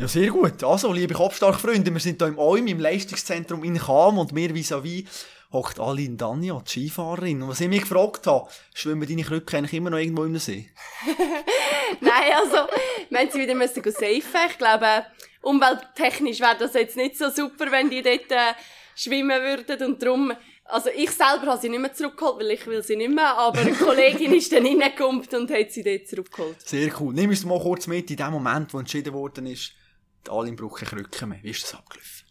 Ja, sehr gut. Also, liebe Kopfstark-Freunde, wir sind hier im OIM, im Leistungszentrum in Cham und mir vis-à-vis hockt Aline Danja, die Skifahrerin. Und was ich mich gefragt habe, schwimmen deine Krücken eigentlich immer noch irgendwo im See? Nein, also, wenn sie wieder müssen safen, ich glaube, umwelttechnisch wäre das jetzt nicht so super, wenn die dort äh, schwimmen würden und darum also ich selber habe sie nicht mehr zurückgeholt, weil ich will sie nicht mehr, aber eine Kollegin ist dann reingekommen und hat sie dort zurückgeholt. Sehr cool. Nimm uns mal kurz mit in dem Moment, wo entschieden worden ist, alle brauchen Krücken mehr. Wie ist das abgelaufen?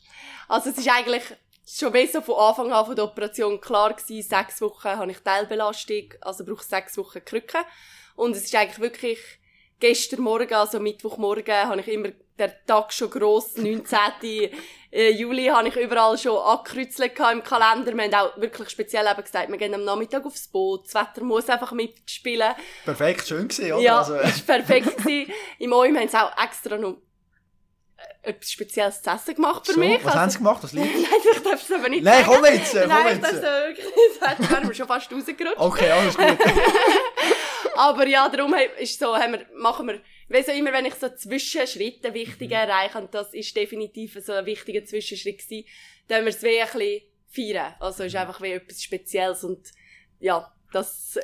Also es ist eigentlich schon besser von Anfang an von der Operation klar gewesen, sechs Wochen habe ich Teilbelastung, also brauche ich sechs Wochen Krücken. Und es ist eigentlich wirklich gestern Morgen, also Mittwochmorgen, habe ich immer der Tag schon gross, 19. Äh, Juli, habe ich überall schon angekreuzelt im Kalender. Wir haben auch wirklich speziell eben gesagt, wir gehen am Nachmittag aufs Boot. Das Wetter muss einfach mitspielen. Perfekt, schön gewesen, oder? Ja, also. es war perfekt gewesen. Im OIM haben sie auch extra noch äh, etwas Spezielles zu essen gemacht für so, mich. Was also, haben sie gemacht? Was liegt? Nein, ich darf es aber nicht Nein, sagen. komm jetzt, komm Nein, ich darf es wirklich nicht sagen. Da wären wir schon fast rausgerutscht. Okay, alles gut. Aber ja, darum ist so, haben wir, machen wir, weiss so immer, wenn ich so Zwischenschritte wichtige Mhm. erreiche, und das ist definitiv so ein wichtiger Zwischenschritt gewesen, dann haben wir es wie ein bisschen feiern. Also, Mhm. ist einfach wie etwas Spezielles und, ja, das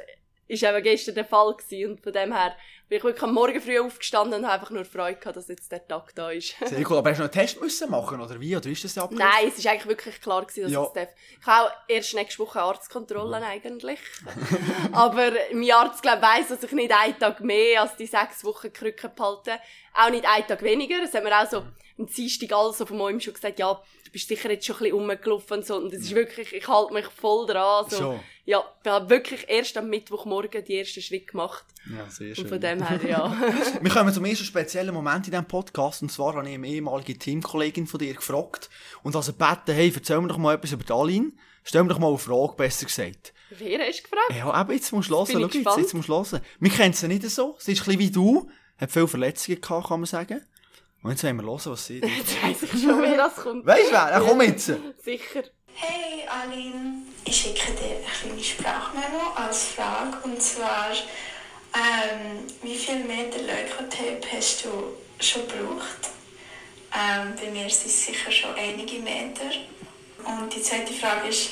ist eben gestern der Fall gewesen und von dem her bin ich wirklich am Morgen früh aufgestanden und habe einfach nur Freude gehabt, dass jetzt der Tag da ist. Sehr cool. Aber hast du noch einen Test müssen machen, oder wie? Oder ist das abgelaufen? Nein, es ist eigentlich wirklich klar gewesen, dass Ja. es darf. Ich habe auch erst nächste Woche Arztkontrollen eigentlich. Aber mein Arzt, glaube weiss, dass ich nicht einen Tag mehr als die sechs Wochen Krücken behalte. Auch nicht einen Tag weniger. Das haben wir auch so am Dienstag alles so von meinem schon gesagt, ja, du bist sicher jetzt schon ein bisschen rumgelaufen und so. Und es ist wirklich, ich halte mich voll dran. So. Schon. Ja, ich habe wirklich erst am Mittwochmorgen die ersten Schritte gemacht. Ja, sehr Und schön. von dem her, ja. Wir kommen zum ersten speziellen Moment in diesem Podcast. Und zwar habe ich eine ehemalige Teamkollegin von dir gefragt. Und also gebeten, hey, erzähl mir doch mal etwas über Aline. Stell mir doch mal eine Frage, besser gesagt. Wer hast du gefragt? Ja, eben, jetzt musst du hören. jetzt, jetzt musst du hören. Wir kennen sie nicht so. Sie ist ein bisschen wie du. Hat viele Verletzungen gehabt, kann man sagen. Und jetzt wollen wir hören, was sie... Jetzt weiss ich schon, wer das kommt. Weißt du wer? Ja, komm jetzt. Sicher. Hey Aline, ich schicke dir eine kleine Sprachmemo als Frage und zwar, ähm, wie viel Meter Leukotape hast du schon gebraucht? Ähm, bei mir sind es sicher schon einige Meter. Und die zweite Frage ist,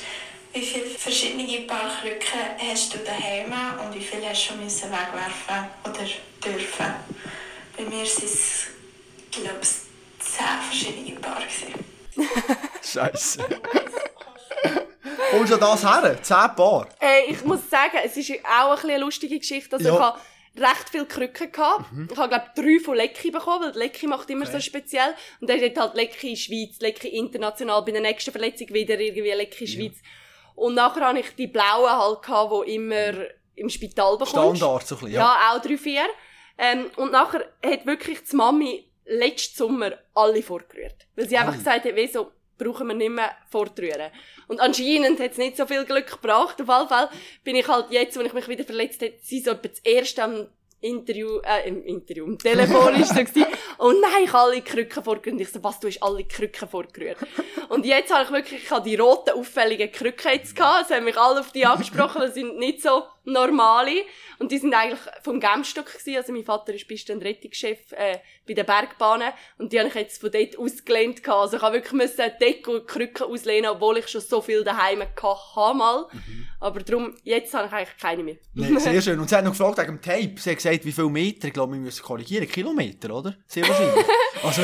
wie viele verschiedene Paar Krücken hast du daheim und wie viele hast du schon müssen wegwerfen oder dürfen? Bei mir sind es, glaube ich, zehn verschiedene Paar. Scheiße. Kommst du an das her? Zehn Paar. Äh, ich muss sagen, es ist auch ein bisschen eine lustige Geschichte. Also Ja. ich habe recht viele Krücken gehabt. Ich habe, glaube drei von Lecki bekommen, weil Lecki macht immer so speziell. Und dann hat halt Lecki Schweiz, Lecki international, bei der nächsten Verletzung wieder irgendwie Lecki Schweiz. Und nachher habe ich die blauen halt gehabt, die immer im Spital bekommst. Standard so ein bisschen, ja. Ja, auch drei, vier. Ähm, und nachher hat wirklich die Mami letzten Sommer alle vorgerührt. Weil sie einfach Alle? gesagt hat, wieso brauchen wir nicht mehr vorrühren. Und anscheinend hat es nicht so viel Glück gebracht. Auf jeden Fall bin ich halt jetzt, als ich mich wieder verletzt habe, sie so etwa das erste am Interview, äh, im Interview, im Telefon ist gewesen. Und nein, ich habe alle Krücken vorgerührt. Und ich so, was, du hast alle Krücken vorgerührt. Und jetzt habe ich wirklich, ich habe die roten, auffälligen Krücken jetzt gehabt. Es haben mich alle auf die angesprochen, weil sie sind nicht so normale. Und die sind eigentlich vom Gemstock gewesen. Also mein Vater ist und Rettungschef, äh, bei den Bergbahnen. Und die habe ich jetzt von dort ausgelehnt gehabt. Also ich habe wirklich müssen Decke und Krücken auslehnen, obwohl ich schon so viel daheim gehabt habe mal. Aber darum, jetzt habe ich eigentlich keine mehr. Nee, sehr schön. Und sie hat noch gefragt wegen dem Tape. Sie hat gesagt, wie viele Meter? Ich glaube, wir müssen korrigieren. Kilometer, oder? Sehr wahrscheinlich. also,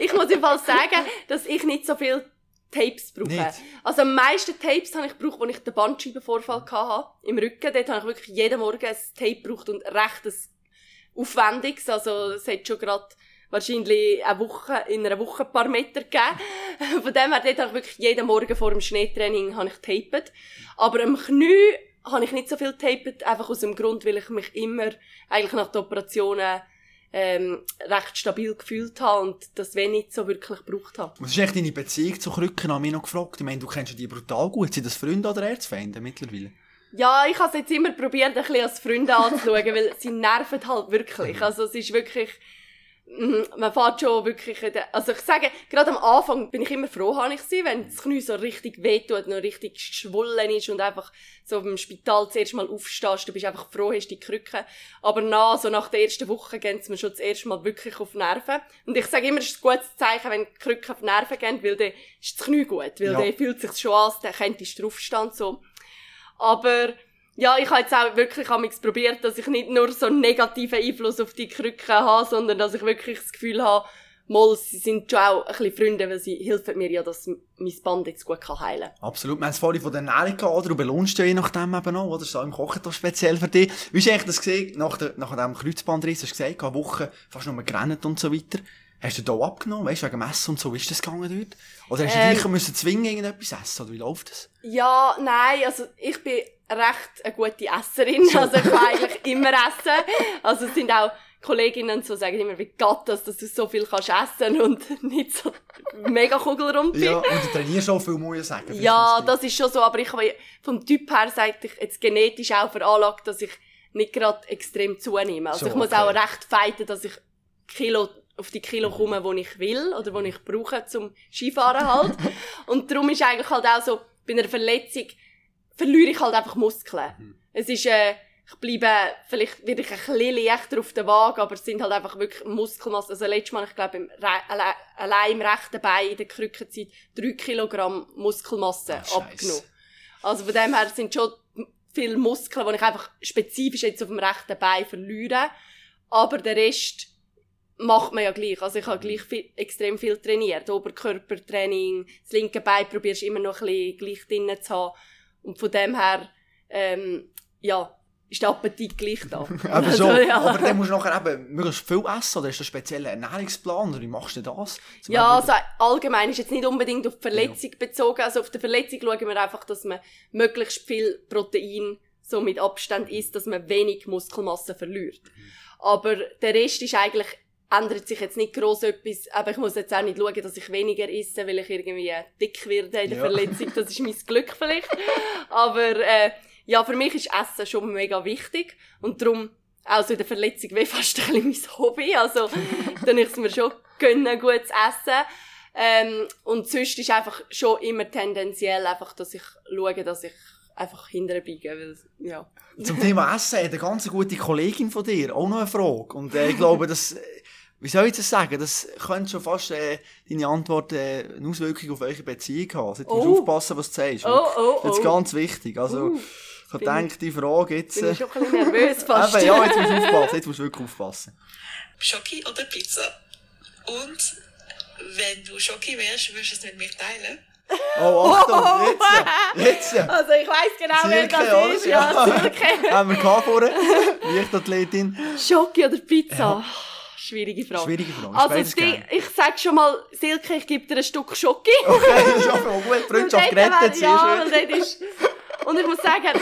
ich muss im Fall sagen, dass ich nicht so viel Tapes brauche. Nicht? Also am meisten Tapes habe ich gebraucht, als ich den Bandscheibenvorfall hatte, im Rücken. Dort habe ich wirklich jeden Morgen ein Tape gebraucht und recht ein aufwendiges. Also es hat schon gerade wahrscheinlich eine Woche, in einer Woche ein paar Meter gegeben. Von dem her, dort habe ich wirklich jeden Morgen vor dem Schneetraining habe ich tapet. Aber am Knie habe ich nicht so viel tapet, einfach aus dem Grund, weil ich mich immer eigentlich nach den Operationen ähm, recht stabil gefühlt habe und das wenn nicht so wirklich gebraucht habe. was ist echt deine Beziehung zu Krücken? Habe ich noch gefragt. Ich meine, du kennst ja die brutal gut. Sind das Freunde oder Erzfeinde mittlerweile? Ja, ich habe es jetzt immer probiert, ein bisschen als Freunde anzuschauen, weil sie nerven halt wirklich. Also es ist wirklich, Mhm, Man fährt schon wirklich, also ich sage, gerade am Anfang bin ich immer froh, habe ich sie, wenn das Knie so richtig wehtut, noch richtig geschwollen ist und einfach so im Spital zuerst mal aufstehst, du bist einfach froh, hast die Krücke. Aber nach, so nach der ersten Woche gehen sie mir schon das erste Mal wirklich auf die Nerven. Und ich sage immer, es ist ein gutes Zeichen, wenn die Krücke auf die Nerven gehen, weil dann ist das Knie gut, weil Ja. dann fühlt sich schon an, dann könntest du draufstehen so. Aber ja, ich habe jetzt auch wirklich probiert, dass ich nicht nur so einen negativen Einfluss auf die Krücken habe, sondern dass ich wirklich das Gefühl habe, mal, sie sind schon auch ein bisschen Freunde, weil sie helfen mir ja, dass mein Band jetzt gut kann heilen Absolut. Wir haben es vorhin von der Ernährung gehabt, oder? Du belohnst ja je nachdem eben auch, oder? So im Kochen da speziell für dich. Wie hast du eigentlich das gesehen, nach, der, nach dem Kreuzbandriss, hast du gesagt, eine Woche fast nur gerannt und so weiter. Hast du da abgenommen, weißt du, wegen Messen und so, wie ist das gegangen dort? Oder hast du Ähm. dich müssen zwingen, irgendetwas essen, oder wie läuft das? Ja, nein, also ich bin recht eine gute Esserin, also ich kann eigentlich immer essen. Also es sind auch Kolleginnen so sagen immer, wie geht das, dass du so viel kannst essen und nicht so mega kugelrund bist. Ja, und du trainierst auch viel, muss ich sagen. Ja, das ist schon so, aber ich habe vom Typ her, seit ich jetzt genetisch auch veranlagt, dass ich nicht gerade extrem zunehme. Also So, ich muss okay. Auch recht fighten, dass ich Kilo, auf die Kilo komme, die ich will oder die ich brauche zum Skifahren halt. Und darum ist eigentlich halt auch so, bei einer Verletzung verliere ich halt einfach Muskeln. Mhm. Es ist, äh, ich bleibe, vielleicht werde ich ein bisschen leichter auf der Waage, aber es sind halt einfach wirklich Muskelmasse. Also letztes Mal, ich glaube, im Re alle allein im rechten Bein in der Krückenzeit drei Kilogramm Muskelmasse Scheisse. abgenommen. Also von dem her sind schon viele Muskeln, die ich einfach spezifisch jetzt auf dem rechten Bein verliere. Aber der Rest macht man ja gleich. Also ich habe gleich viel, extrem viel trainiert. Oberkörpertraining, das linke Bein probierst immer noch ein bisschen gleich drin zu haben. Und von dem her, ähm, ja, ist der Appetit gleich da. Eben so. Also, ja. Aber dann musst du nachher eben möglichst viel essen, oder ist das ein spezieller Ernährungsplan, oder wie machst du das? Zum Ja, also allgemein ist jetzt nicht unbedingt auf die Verletzung bezogen. Also auf die Verletzung schauen wir einfach, dass man möglichst viel Protein so mit Abstand isst, dass man wenig Muskelmasse verliert. Aber der Rest ist eigentlich, ändert sich jetzt nicht gross etwas. Aber ich muss jetzt auch nicht schauen, dass ich weniger esse, weil ich irgendwie dick werde in der Ja. Verletzung. Das ist mein Glück vielleicht. Aber äh, ja, für mich ist Essen schon mega wichtig. Und darum auch so in der Verletzung wie fast ein bisschen mein Hobby. Also, dann ich es mir schon gönnen, gut zu essen. Ähm, und sonst ist einfach schon immer tendenziell einfach, dass ich schaue, dass ich einfach hinterher biege, weil, ja. Zum Thema Essen hat eine ganz gute Kollegin von dir auch noch eine Frage. Und äh, ich glaube, das, wie soll ich das sagen, das könnte schon fast äh, deine Antwort äh, eine Auswirkung auf eure Beziehung haben. Also, jetzt musst du Oh. aufpassen, was du sagst. Oh, oh, Das ist oh. ganz wichtig. Also, Uh, ich bin- denke, die Frage jetzt... Bin Äh, ich schon ein bisschen nervös fast. eben, ja, jetzt musst du aufpassen, jetzt musst du wirklich aufpassen. Schoki oder Pizza? Und wenn du Schoki wärst, würdest du es mit mir teilen? Oh, Achtung, jetzt! Jetzt! Also ich weiss genau, wer das ist. Ja, Silke. Haben wir gehabt vorher. Leichtathletin. Schoki oder Pizza? Schwierige Frage. Schwierige Frage. Also gern. ich sag schon mal, Silke, ich gebe dir ein Stück Schoki. Okay, das ist auch gut. Freundschaft gerettet, sehr ja, schön. ist, und ich muss sagen,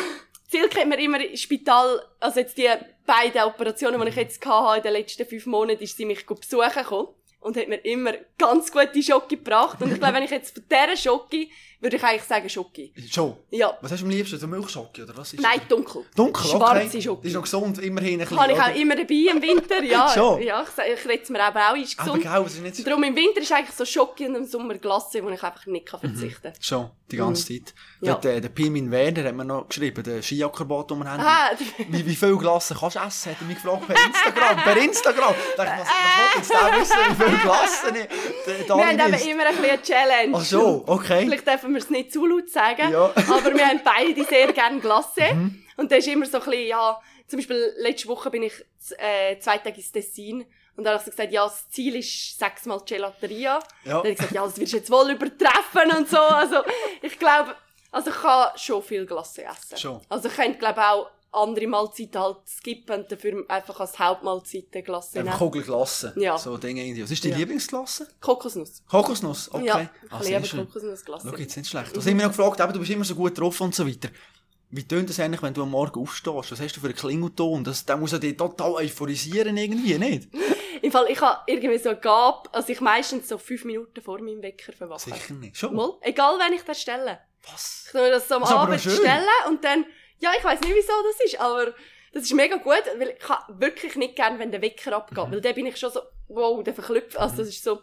Silke hat mir immer im Spital, also jetzt die beiden Operationen, die ich jetzt hatte in den letzten fünf Monaten, ist sie mich besuchen gekommen. Und hat mir immer ganz gute Schoki gebracht. Und ich glaube, wenn ich jetzt von dieser Schoki, würde ich eigentlich sagen Schoki. Schon. Ja. Was hast du am liebsten? So Milchschocke oder was ist Nein, das? dunkel. Dunkel, Schwarze okay. Schoki. Das ist noch gesund, immerhin ein bisschen. Habe ich auch immer dabei im Winter, ja. Schon? Ja, ich, ich rede mir aber auch, ist Aber gesund. gell, es ist nicht so... Darum im Winter ist eigentlich so Schoki und im Sommer Glasse, wo ich einfach nicht kann verzichten kann. Schon, die ganze Zeit. Mhm. Ja. Der, der Pirmin Werner hat mir noch geschrieben, der Skiakrobat, den wir haben. Ah, Wie, wie viel Glassen kannst du essen? Hat er mich gefragt per Instagram. per Instagram. Da dachte ich, was, was will jetzt der wissen, wie viel Glassen ich der wir haben isst? immer ein bisschen eine Challenge. Ach so, okay. Vielleicht dürfen wir es nicht zu laut sagen, Ja. Mhm. aber wir haben beide sehr gerne Glasse. Und das ist immer so ein bisschen, ja, zum Beispiel letzte Woche bin ich äh, zwei Tage ins Tessin und da habe ich so gesagt, ja, das Ziel ist sechsmal Gelateria. Ja. Dann habe ich gesagt, ja, das wirst du jetzt wohl übertreffen und so. Also ich glaube, also ich kann schon viel Glasse essen. Schon. Also ich könnte glaube auch andere Mahlzeiten halt skippen und dafür einfach als Hauptmahlzeit eine Glasse Einfach nehmen. Kugelglassen. Ja. So Dinge irgendwie. Was ist deine Ja. Lieblingsglasse? Kokosnuss. Kokosnuss, okay. Ja, Ah, ich sehr liebe. Kokosnussglasse. Schau, jetzt nicht schlecht. Was haben wir noch gefragt? Eben, du bist immer so gut drauf und so weiter. Wie tönt das eigentlich, wenn du am Morgen aufstehst? Was hast du für einen Klingelton? Das, der muss ja dich total euphorisieren irgendwie, nicht? Im Fall, ich habe irgendwie so Gabe, also ich meistens so fünf Minuten vor meinem Wecker verwache. Sicher nicht. Schon? Mal, egal wenn ich das stelle. Was? Ich mir das so am Das Abend stellen und dann, ja, ich weiß nicht, wieso das ist, aber Das ist mega gut, weil ich kann wirklich nicht gern, wenn der Wecker abgeht, Mhm. weil dann bin ich schon so, wow, der verklüpft, also das ist so,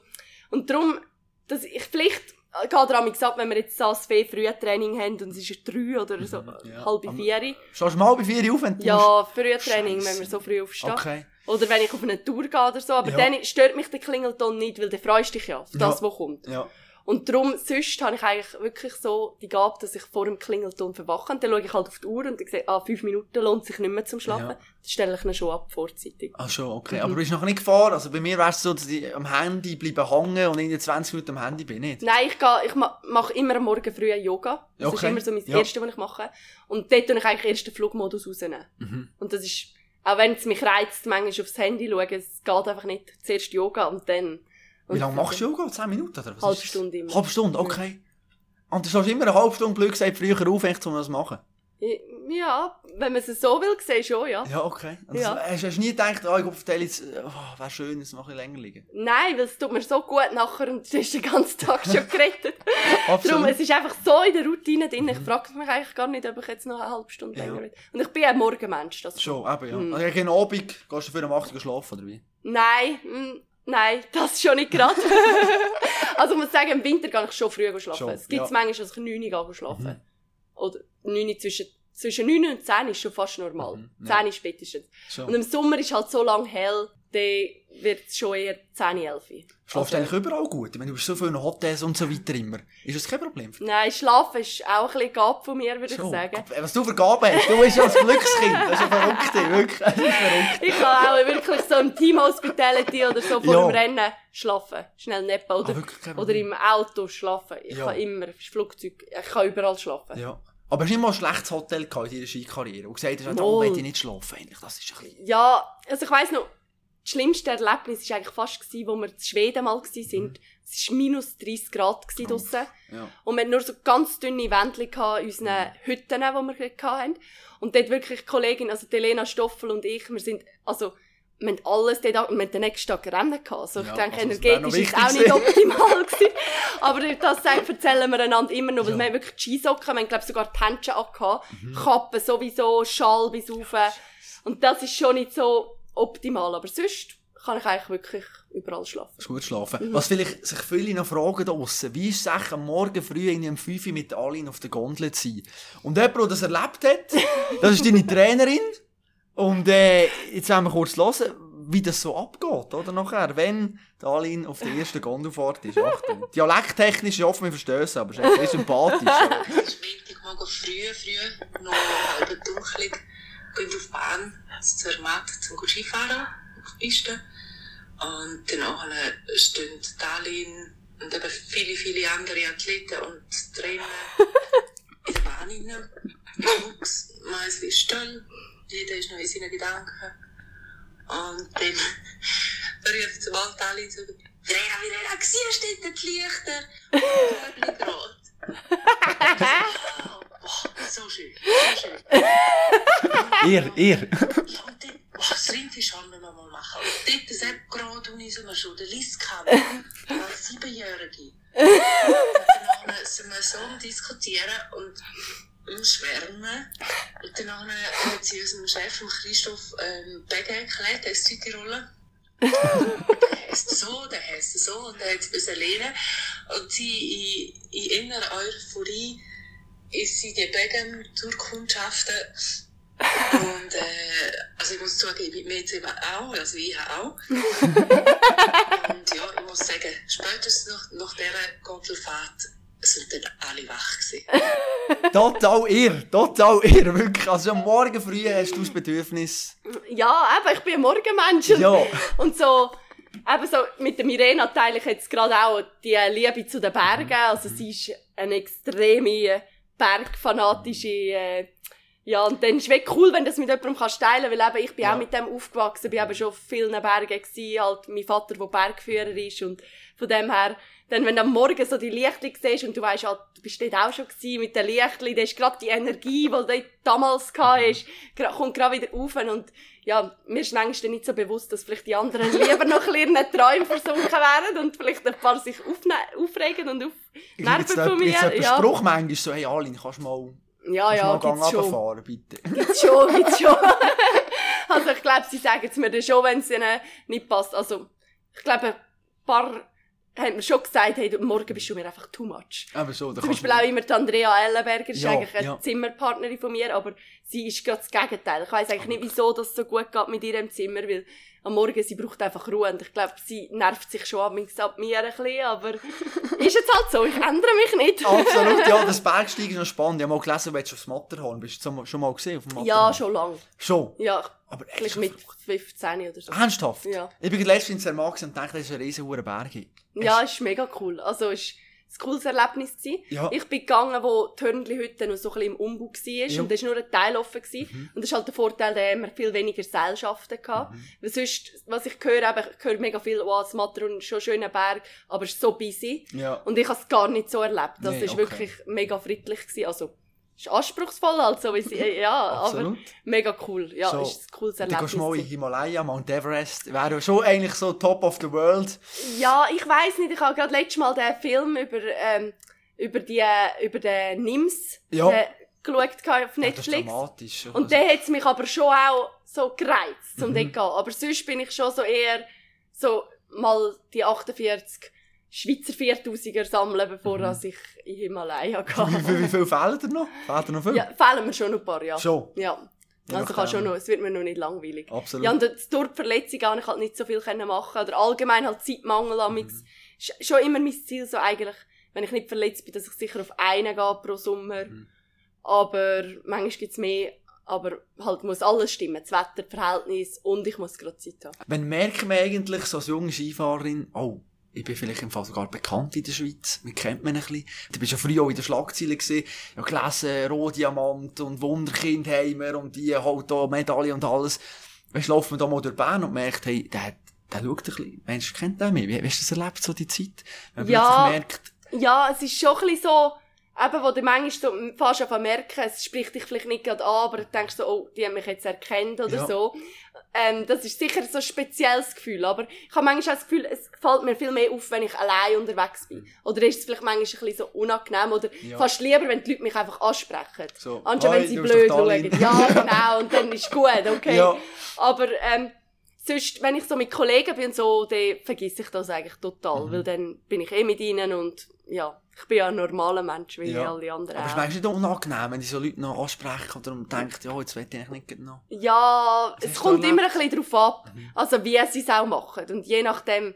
und darum, dass ich vielleicht, geht er amigs ab, wenn wir jetzt das fee Frühtraining haben und es ist drei oder so, Mhm, ja. halb Aber- vier. Schaust du mal bei vier auf, wenn du? Ja, Frühtraining, Scheisse. wenn wir so früh aufstehen. Okay. Oder wenn ich auf eine Tour gehe oder so, aber Ja. dann stört mich der Klingelton nicht, weil dann freust du dich ja auf das, Ja. was kommt. Ja. Und darum, sonst habe ich eigentlich wirklich so die Gabe, dass ich vor dem Klingelton verwache. Und dann schaue ich halt auf die Uhr und dann sehe, ah, fünf Minuten lohnt sich nicht mehr zum Schlafen. Ja. Dann stelle ich ihn schon ab, vorzeitig. Ah, schon, okay. Mhm. Aber du bist noch nicht gefahren? Also bei mir wäre es so, dass ich am Handy bleibe hängen und in den 20 Minuten am Handy bin, nicht? Nein, ich, gehe, ich ma- mache immer am Morgen früh Yoga. Das Okay. ist immer so mein Ja. Erstes, was ich mache. Und dort tue ich eigentlich erst den Flugmodus rausnehmen. Mhm. Und das ist, auch wenn es mich reizt, manchmal aufs Handy schauen, es geht einfach nicht. Zuerst Yoga und dann... Wie lange machst du Yoga? 10 Minuten? Oder was Halbe ist? Stunde immer. Halbe Stunde, okay. Und du stehst immer eine halbe Stunde, blöd gesagt, früher auf, echt, um das zu machen? Ja, wenn man es so will, sehe schon, ja. Ja, okay. Und Ja. das- Hast, hast du nie gedacht, oh, ich verteile jetzt, oh, wäre schön, es ein bisschen länger liegen? Nein, weil es tut mir so gut nachher und du hast den ganzen Tag schon gerettet. Darum, es ist einfach so in der Routine drin. Ich frage mich eigentlich gar nicht, ob ich jetzt noch eine halbe Stunde Ja. länger will. Und ich bin ein Morgenmensch. Das Schon, eben, ja. Mhm. Also, gegen Abend gehst du für eine 8 Uhr schlafen, oder wie? Nein, mm, nein, das schon nicht gerade. also ich muss sagen, im Winter gehe ich schon früh schlafen. Schon, es gibt ja. manchmal, dass ich 9 Uhr schlafen. Mhm. Oder 9 Uhr zwischen, zwischen 9 und 10 ist schon fast normal. Mhm, 10 ja. ist spätestens. Schon. Und im Sommer ist halt so lang hell, dann wird es schon eher 10, 11. Schlafst du Also- eigentlich überall gut? Ich meine, du bist so viel in Hotels und so weiter immer. Ist das kein Problem? Nein, Schlafen ist auch ein bisschen Gabe von mir, würde ich Schon. sagen. Aber Was du für Gaben hast, du bist ja ein Glückskind. Das ist ja verrückt, wirklich. Das ist verrückt. Ich kann auch wirklich so im Team Hospitality oder so vor Ja. dem Rennen schlafen. Schnell neppen. Oder, Ah, oder im Auto schlafen. Ich Ja. kann immer, Flugzeug, ich kann überall schlafen. Ja. Aber hast du nicht mal ein schlechtes Hotel gehabt in deiner Skikarriere? Und gesagt hast, da Mal. will ich nicht schlafen, eigentlich. Das ist ein bisschen... Ja, also ich weiss noch, das schlimmste Erlebnis war eigentlich fast, wo wir in Schweden mal waren. Mhm. Es war minus 30 Grad draussen. Ja. Und wir hatten nur so ganz dünne gehabt in unseren Hütten, die wir hatten. Und dort wirklich die Kollegin, also die Elena Stoffel und ich, wir sind, also, wir haben alles dort, an- wir haben den nächsten Tag Rennen gehabt. Also ich Ja, denke, also energetisch ist es auch nicht optimal gewesen. Aber das sagen, erzählen wir einander immer noch, weil Ja. wir haben wirklich die Skisocken, wir haben, glaube sogar die Händchen angehabt, Mhm. Kappen sowieso, Schal bis rauf. Und das ist schon nicht so optimal, aber sonst kann ich eigentlich wirklich überall schlafen. ist gut schlafen. Mhm. Was vielleicht sich viele noch fragen draussen, wie ist es eigentlich am Morgen früh in einem 5 Uhr mit Aline auf der Gondel zu sein? Und jemand, der das erlebt hat, das ist deine Trainerin. Und äh, jetzt wollen wir kurz hören, wie das so abgeht, oder nachher, wenn die Aline auf der ersten Gondelfahrt ist. Achtung. Dialekttechnisch, ich hoffe, wir verstehen es, aber es ist echt sympathisch. Es ist Montagmorgen früh, früh, noch halb dunkel, gehen auf die Bahn zur Zermatt zum Skifahren auf die Piste. Und danach stehen Darlene und eben viele, viele andere Athleten und Trainer in der Bahn rein. Schmucks, meistens still, jeder ist noch in seinen Gedanken. Und dann ruft zum Wald Darlene so, Verena, Verena, siehst du dort die Lichter? Und rot. Oh, so schön, so schön. Ihr, ihr. Und dann, oh, das Rindfisch haben wir mal machen. Und dort, das hat gerade, und ich so mal schon, der Liz gehabt, als Siebenjährige. Und dann sind wir so Diskutieren und am Schwärmen. Und dann hat sie unserem Chef, Christoph, ähm, Bege erklärt, der ist Südtiroler. der heisst so, der heisst so, und der hat es lernen. Und sie in, in innerer Euphorie ist sie die Begen durchkundschaften. Und äh, also ich muss zugeben, mir jetzt eben auch, also ich auch. Und ja, ich muss sagen, spätestens nach, nach dieser Gondelfahrt sind dann alle wach gewesen. Total ihr, total ihr, wirklich. Also am Morgen früh hast du das Bedürfnis. Ja, eben, ich bin ein Morgenmensch. Und, Ja. und so, eben so, mit der Mirena teile ich jetzt gerade auch die Liebe zu den Bergen. Also sie ist eine extreme bergfanatische, äh, ja, und dann ist es wirklich cool, wenn du das mit jemandem kannst teilen, weil eben, ich bin Ja. auch mit dem aufgewachsen, bin eben schon auf vielen Bergen gewesen, halt mein Vater, der Bergführer ist und von dem her, dann, wenn du am Morgen so die Lichtli siehst und du weißt, halt, du bist dort auch schon gewesen mit den Lichtli, dann ist gerade die Energie, die du damals hast, gra- kommt gerade wieder rauf und ja, mir ist manchmal nicht so bewusst, dass vielleicht die anderen lieber noch in ihren Träumen versunken wären und vielleicht ein paar sich aufregen und aufnerven von mir. Jetzt Ja. Spruch manchmal so, hey Aline, kannst du mal Ja, Kannst ja, mal gibt's runterfahren, bitte. Gibt's schon, gibt's schon. also ich glaube, sie sagen es mir dann schon, wenn es ihnen nicht passt. Also ich glaube, ein paar haben mir schon gesagt, hey, morgen bist du mir einfach too much. Aber so, Zum Beispiel auch immer die Andrea Ellenberger, ist Ja, eigentlich eine ja. Zimmerpartnerin von mir, aber sie ist gerade das Gegenteil. Ich weiss eigentlich nicht, wieso das so gut geht mit ihr im Zimmer, weil am Morgen, sie braucht einfach Ruhe und ich glaube, sie nervt sich schon ab ab mir ein bisschen, aber ist jetzt halt so, ich ändere mich nicht. Absolut, ja, das Bergsteigen ist noch spannend. Ich habe mal gelesen, du willst aufs Matterhorn. Bist du schon- schon mal gesehen auf dem Matterhorn? Ja, schon lang. Schon? Ja, Aber echt mit verrückt. 15 oder so. Ernsthaft? Ja. Ich bin letztens in Zermatt und dachte, das ist ein riesen hoher Berg. Ja, ist mega cool. Also, ist ein cooles Erlebnis gewesen. Ja. Ich bin gegangen, wo die Hörnli-Hütte noch so ein bisschen im Umbau war. Ja. Mhm. Und da war nur ein Teil offen. Gewesen. Und das ist halt der Vorteil, da haben wir viel weniger Seilschaften gehabt. Mhm. Weil sonst, was ich höre, eben, ich höre mega viel, oh, das Matterhorn ist schon ein schöner Berg, aber es ist so busy. Ja. Und ich habe es gar nicht so erlebt. Das Nee, ist okay. wirklich mega friedlich gewesen. Also, ist anspruchsvoll, also, wie sie, ja, aber mega cool. Ja, So, ist ein cooles Erlebnis. gehst du mal in. Himalaya, Mount Everest. Wäre schon eigentlich so top of the world. Ja, ich weiß nicht. Ich habe gerade letztes Mal den Film über, ähm, über die, über den Nims Ja. äh, geschaut auf Ja, Netflix. dramatisch. und der hat mich aber schon auch so gereizt, Mhm. zum dort gehen. Aber sonst bin ich schon so eher so mal die 48 Schweizer 4000er sammeln, bevor dass ich in Himalaya Mhm. wie, wie, gehe. viel fehlen dir noch? Fehlt dir noch viel? ja, fehlen mir schon noch ein paar, ja. Schon? Ja. Je Also kann schon noch, es wird mir noch nicht langweilig. Absolut. Ja, und das- durch die Verletzung habe ich halt nicht so viel machen Oder allgemein halt Zeitmangel. Mhm. Ist schon immer mein Ziel so eigentlich, wenn ich nicht verletzt bin, dass ich sicher auf einen gehe pro Sommer. Mhm. Aber manchmal gibt's mehr. Aber halt muss alles stimmen. Das Wetter, Verhältnis und ich muss gerade Zeit haben. Wann merkt man eigentlich so als junge Skifahrerin, oh, ich bin vielleicht im Fall sogar bekannt in der Schweiz. Man kennt mich ein bisschen. Du bist ja früher auch in der Schlagzeile gesehen. Habe gelesen, Rohdiamant und Wunderkind haben wir und die holt da Medaille und alles. Weißt läuft man da mal durch Bern und merkt, hey, der, der schaut ein bisschen. Mensch, kennt der mich? Wie, wie hast du das erlebt, so die Zeit? Wenn Ja. merkt, Ja, es ist schon ein bisschen so, eben, wo du manchmal fast einfach merken, es spricht dich vielleicht nicht gerade an, aber du denkst so, oh, die haben mich jetzt erkannt oder Ja. so. Ähm, das ist sicher so ein spezielles Gefühl, aber ich habe manchmal auch das Gefühl, es fällt mir viel mehr auf, wenn ich allein unterwegs bin. Oder ist es vielleicht manchmal ein bisschen so unangenehm oder Ja. fast lieber, wenn die Leute mich einfach ansprechen. So, Anstatt «Hoi, wenn sie blöd schauen. Darlene.» Ja, genau, und dann ist gut, okay. Ja. Aber ähm, sonst, wenn ich so mit Kollegen bin und so, dann vergesse ich das eigentlich Mhm. total, weil dann bin ich eh mit ihnen und ja, ich bin ja ein normaler Mensch, wie Ja. alle anderen Aber es ist manchmal nicht unangenehm, wenn die so Leute noch ansprechen oder denkt, ja, jetzt will ich eigentlich nicht noch. Ja, Das es kommt immer ein bisschen darauf ab, also wie sie es auch machen. Und je nachdem,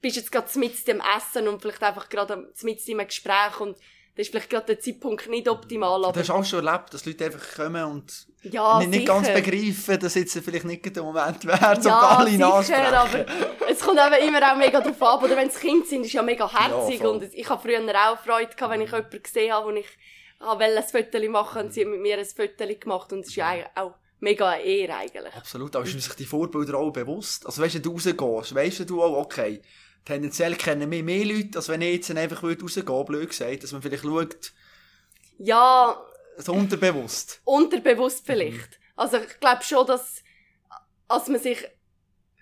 bist du jetzt gerade mit dem Essen und vielleicht einfach gerade mit im Gespräch und das ist vielleicht gerade der Zeitpunkt nicht optimal, Du aber hast auch schon erlebt, dass Leute einfach kommen und ja, nicht, nicht ganz sicher. begreifen, dass jetzt vielleicht nicht der Moment wäre, zum Ja, Darlene sicher, aber es kommt eben immer auch mega drauf ab. Oder wenn es Kinder sind, ist ja mega herzig. Ja, und ich habe früher auch Freude gehabt, wenn ich jemanden gesehen habe, wo ich wollte ein Foto machen und sie hat mit mir ein Foto gemacht. Und es ist ja auch mega eine Ehre eigentlich. Absolut, aber ist man sich die Vorbilder auch bewusst? Also weißt du, wenn du rausgehst, weißt du auch, okay, tendenziell kennen mich mehr Leute, als wenn ich jetzt einfach würde rausgehen, blöd gesagt, dass man vielleicht schaut, Ja, so unterbewusst. unterbewusst vielleicht. Also ich glaube schon, dass als man sich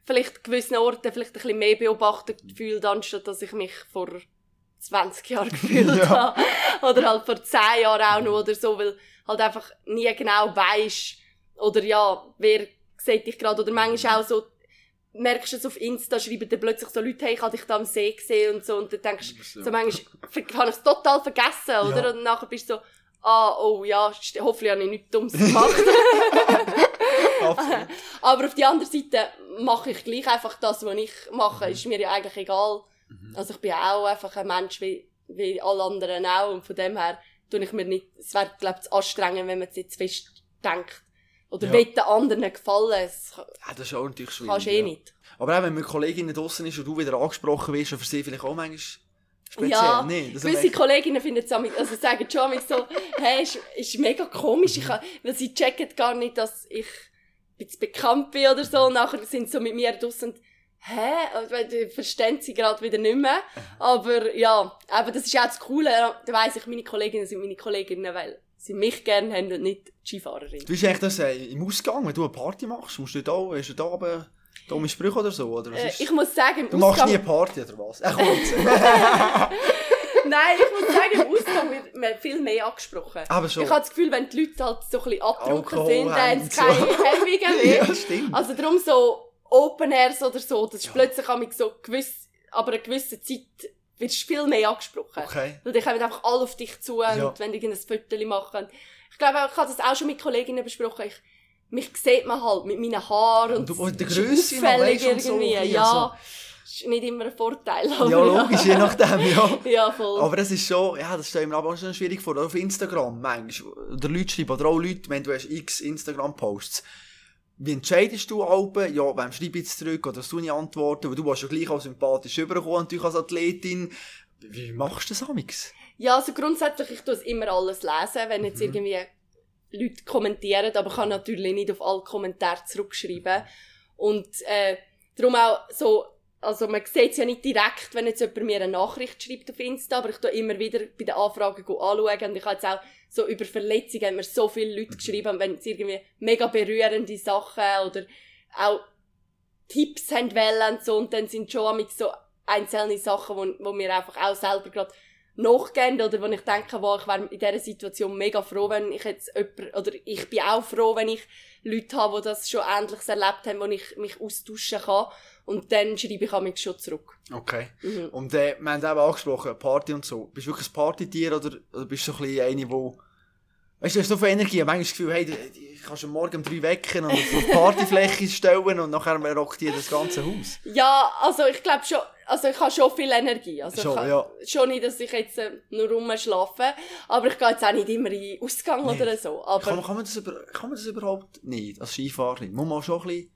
vielleicht an gewissen Orten vielleicht ein bisschen mehr beobachtet fühlt, anstatt dass ich mich vor 20 Jahren gefühlt Ja. habe. Oder halt vor 10 Jahren auch noch oder so, weil halt einfach nie genau weisst, oder ja, wer sieht dich gerade, oder manchmal auch so, merkst du es auf Insta, schreiben dann plötzlich so Leute, hey, ich habe dich da am See gesehen und so, und dann denkst du, so manchmal, habe ich es total vergessen, oder? Ja. Und nachher bist du so, ah, oh ja, hoffentlich habe ich nichts Dummes gemacht. Aber auf die andere Seite mache ich gleich einfach das, was ich mache. Ist mir ja eigentlich egal. Also ich bin auch einfach ein Mensch wie, wie alle anderen auch. Und von dem her tue ich mir nicht, es wäre, glaube ich, zu anstrengend, wenn man es jetzt fest denkt. Oder Ja. will den anderen gefallen. Das Ja, das ist auch natürlich schwierig. kannst du eh ja. nicht. Aber auch wenn mit Kolleginnen draussen ist und du wieder angesprochen wirst, und für sie vielleicht auch manchmal speziell, ja, nee, dass er gewisse merkt- Kolleginnen finden es amig- also sagen schon so, hey, ist, ist mega komisch, ich kann, weil sie checken gar nicht, dass ich jetzt bekannt bin oder so, und nachher sind sie so mit mir draussen und, hä, die verstehen sie gerade wieder nicht mehr, aber ja, aber das ist auch das Coole, da weiss ich, meine Kolleginnen sind meine Kolleginnen, weil sie mich gerne haben und nicht die Skifahrerin. Du bist eigentlich das äh, im Ausgang, wenn du eine Party machst, musst du da, hast du da oben dumme Sprüche oder so, oder was Äh, ist? ich muss sagen, im Du machst Ausgang- nie eine Party, oder was? Jetzt. Nein, ich muss sagen, im Ausgang wird man viel mehr angesprochen. Aber schon. Ich habe das Gefühl, wenn die Leute halt so ein bisschen abgedruckt sind, dann haben sie keine Hemmungen mehr. Ja, stimmt. Also darum so Open Airs oder so, das ist plötzlich auch so gewiss, aber eine gewisse Zeit wirst viel mehr angesprochen. Okay. Weil die kommen einfach alle auf dich zu Ja. und wenn die ein Foto machen. Ich glaube, ich habe das auch schon mit Kolleginnen besprochen. Ich, mich sieht man halt mit meinen Haaren und, Und du- und der auffällig weisst, und so irgendwie. ein bisschen ja, ist nicht immer ein Vorteil. aber Ja, logisch, je nachdem, ja. Ja, voll. Aber es ist schon, ja, das stelle ich mir aber auch schon schwierig vor. Auf Instagram, manchmal. Oder Leute schreiben, oder auch Leute, wenn du hast x Instagram-Posts. Wie entscheidest du Alben? Ja, wem schreibe ich jetzt zurück? Oder hast du nicht antworten? Weil du warst ja gleich auch sympathisch rübergekommen, natürlich als Athletin. Wie machst du das, Amix? Ja, also grundsätzlich, ich tue es immer alles lesen, wenn Mhm. jetzt irgendwie Leute kommentieren, aber ich kann natürlich nicht auf alle Kommentare zurückschreiben. Und äh, darum auch so, also man sieht es ja nicht direkt, wenn jetzt jemand mir eine Nachricht schreibt auf Insta, aber ich tue immer wieder bei den Anfragen anschauen und ich habe jetzt auch so über Verletzungen haben mir so viele Leute geschrieben, und wenn es irgendwie mega berührende Sachen oder auch Tipps haben wollen und so, und dann sind schon so einzelne Sachen, wo, wo mir einfach auch selber gerade nachgehen oder wo ich denke, wow, ich wäre in dieser Situation mega froh, wenn ich jetzt jemand, oder ich bin auch froh, wenn ich Leute habe, die das schon Ähnliches erlebt haben, wo ich mich austauschen kann. Und dann schreibe ich mich schon zurück. Okay. Mhm. Und äh, wir haben eben angesprochen, Party und so. Bist du wirklich ein Partytier oder, oder bist du so ein bisschen eine, wo... Weißt du, du hast so viel Energie, manchmal das Gefühl, hey, du kannst am Morgen um drei wecken und auf die Partyfläche stellen und nachher rockt dir das ganze Haus. Ja, also ich glaube schon, also ich habe schon viel Energie. Also Schon, ich ja. schon nicht, dass ich jetzt äh, nur rumschlafe, aber ich gehe jetzt auch nicht immer in Ausgang Nee. oder so. Aber Kann, man- kann, man das über, kann man das überhaupt nicht, als Skifahrerin? Muss man schon ein bisschen...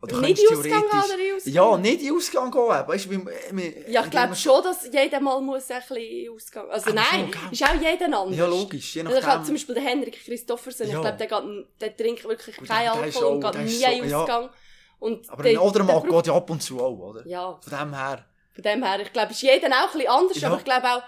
Oder nicht in Ausgang gehen oder in Ausgang? Ja, nicht in den Ausgang gehen. Weißt wie, wie, Ja, ich glaube schon, dass jeder mal muss ein bisschen ausgehen. Also Aber nein, schon, gell? ist auch jeder anders. Ja, logisch, je Also ich habe nachdem. zum Beispiel den Henrik Christoffersen, ich Ja. glaube, der, geht- der trinkt wirklich keinen Alkohol und geht nie in den ja. Und Aber ein anderer der Mann geht ja ab und zu auch, oder? Ja, Von dem her. von dem her, ich glaube, ist jeder auch ein bisschen anders, Ja. aber ich glaube auch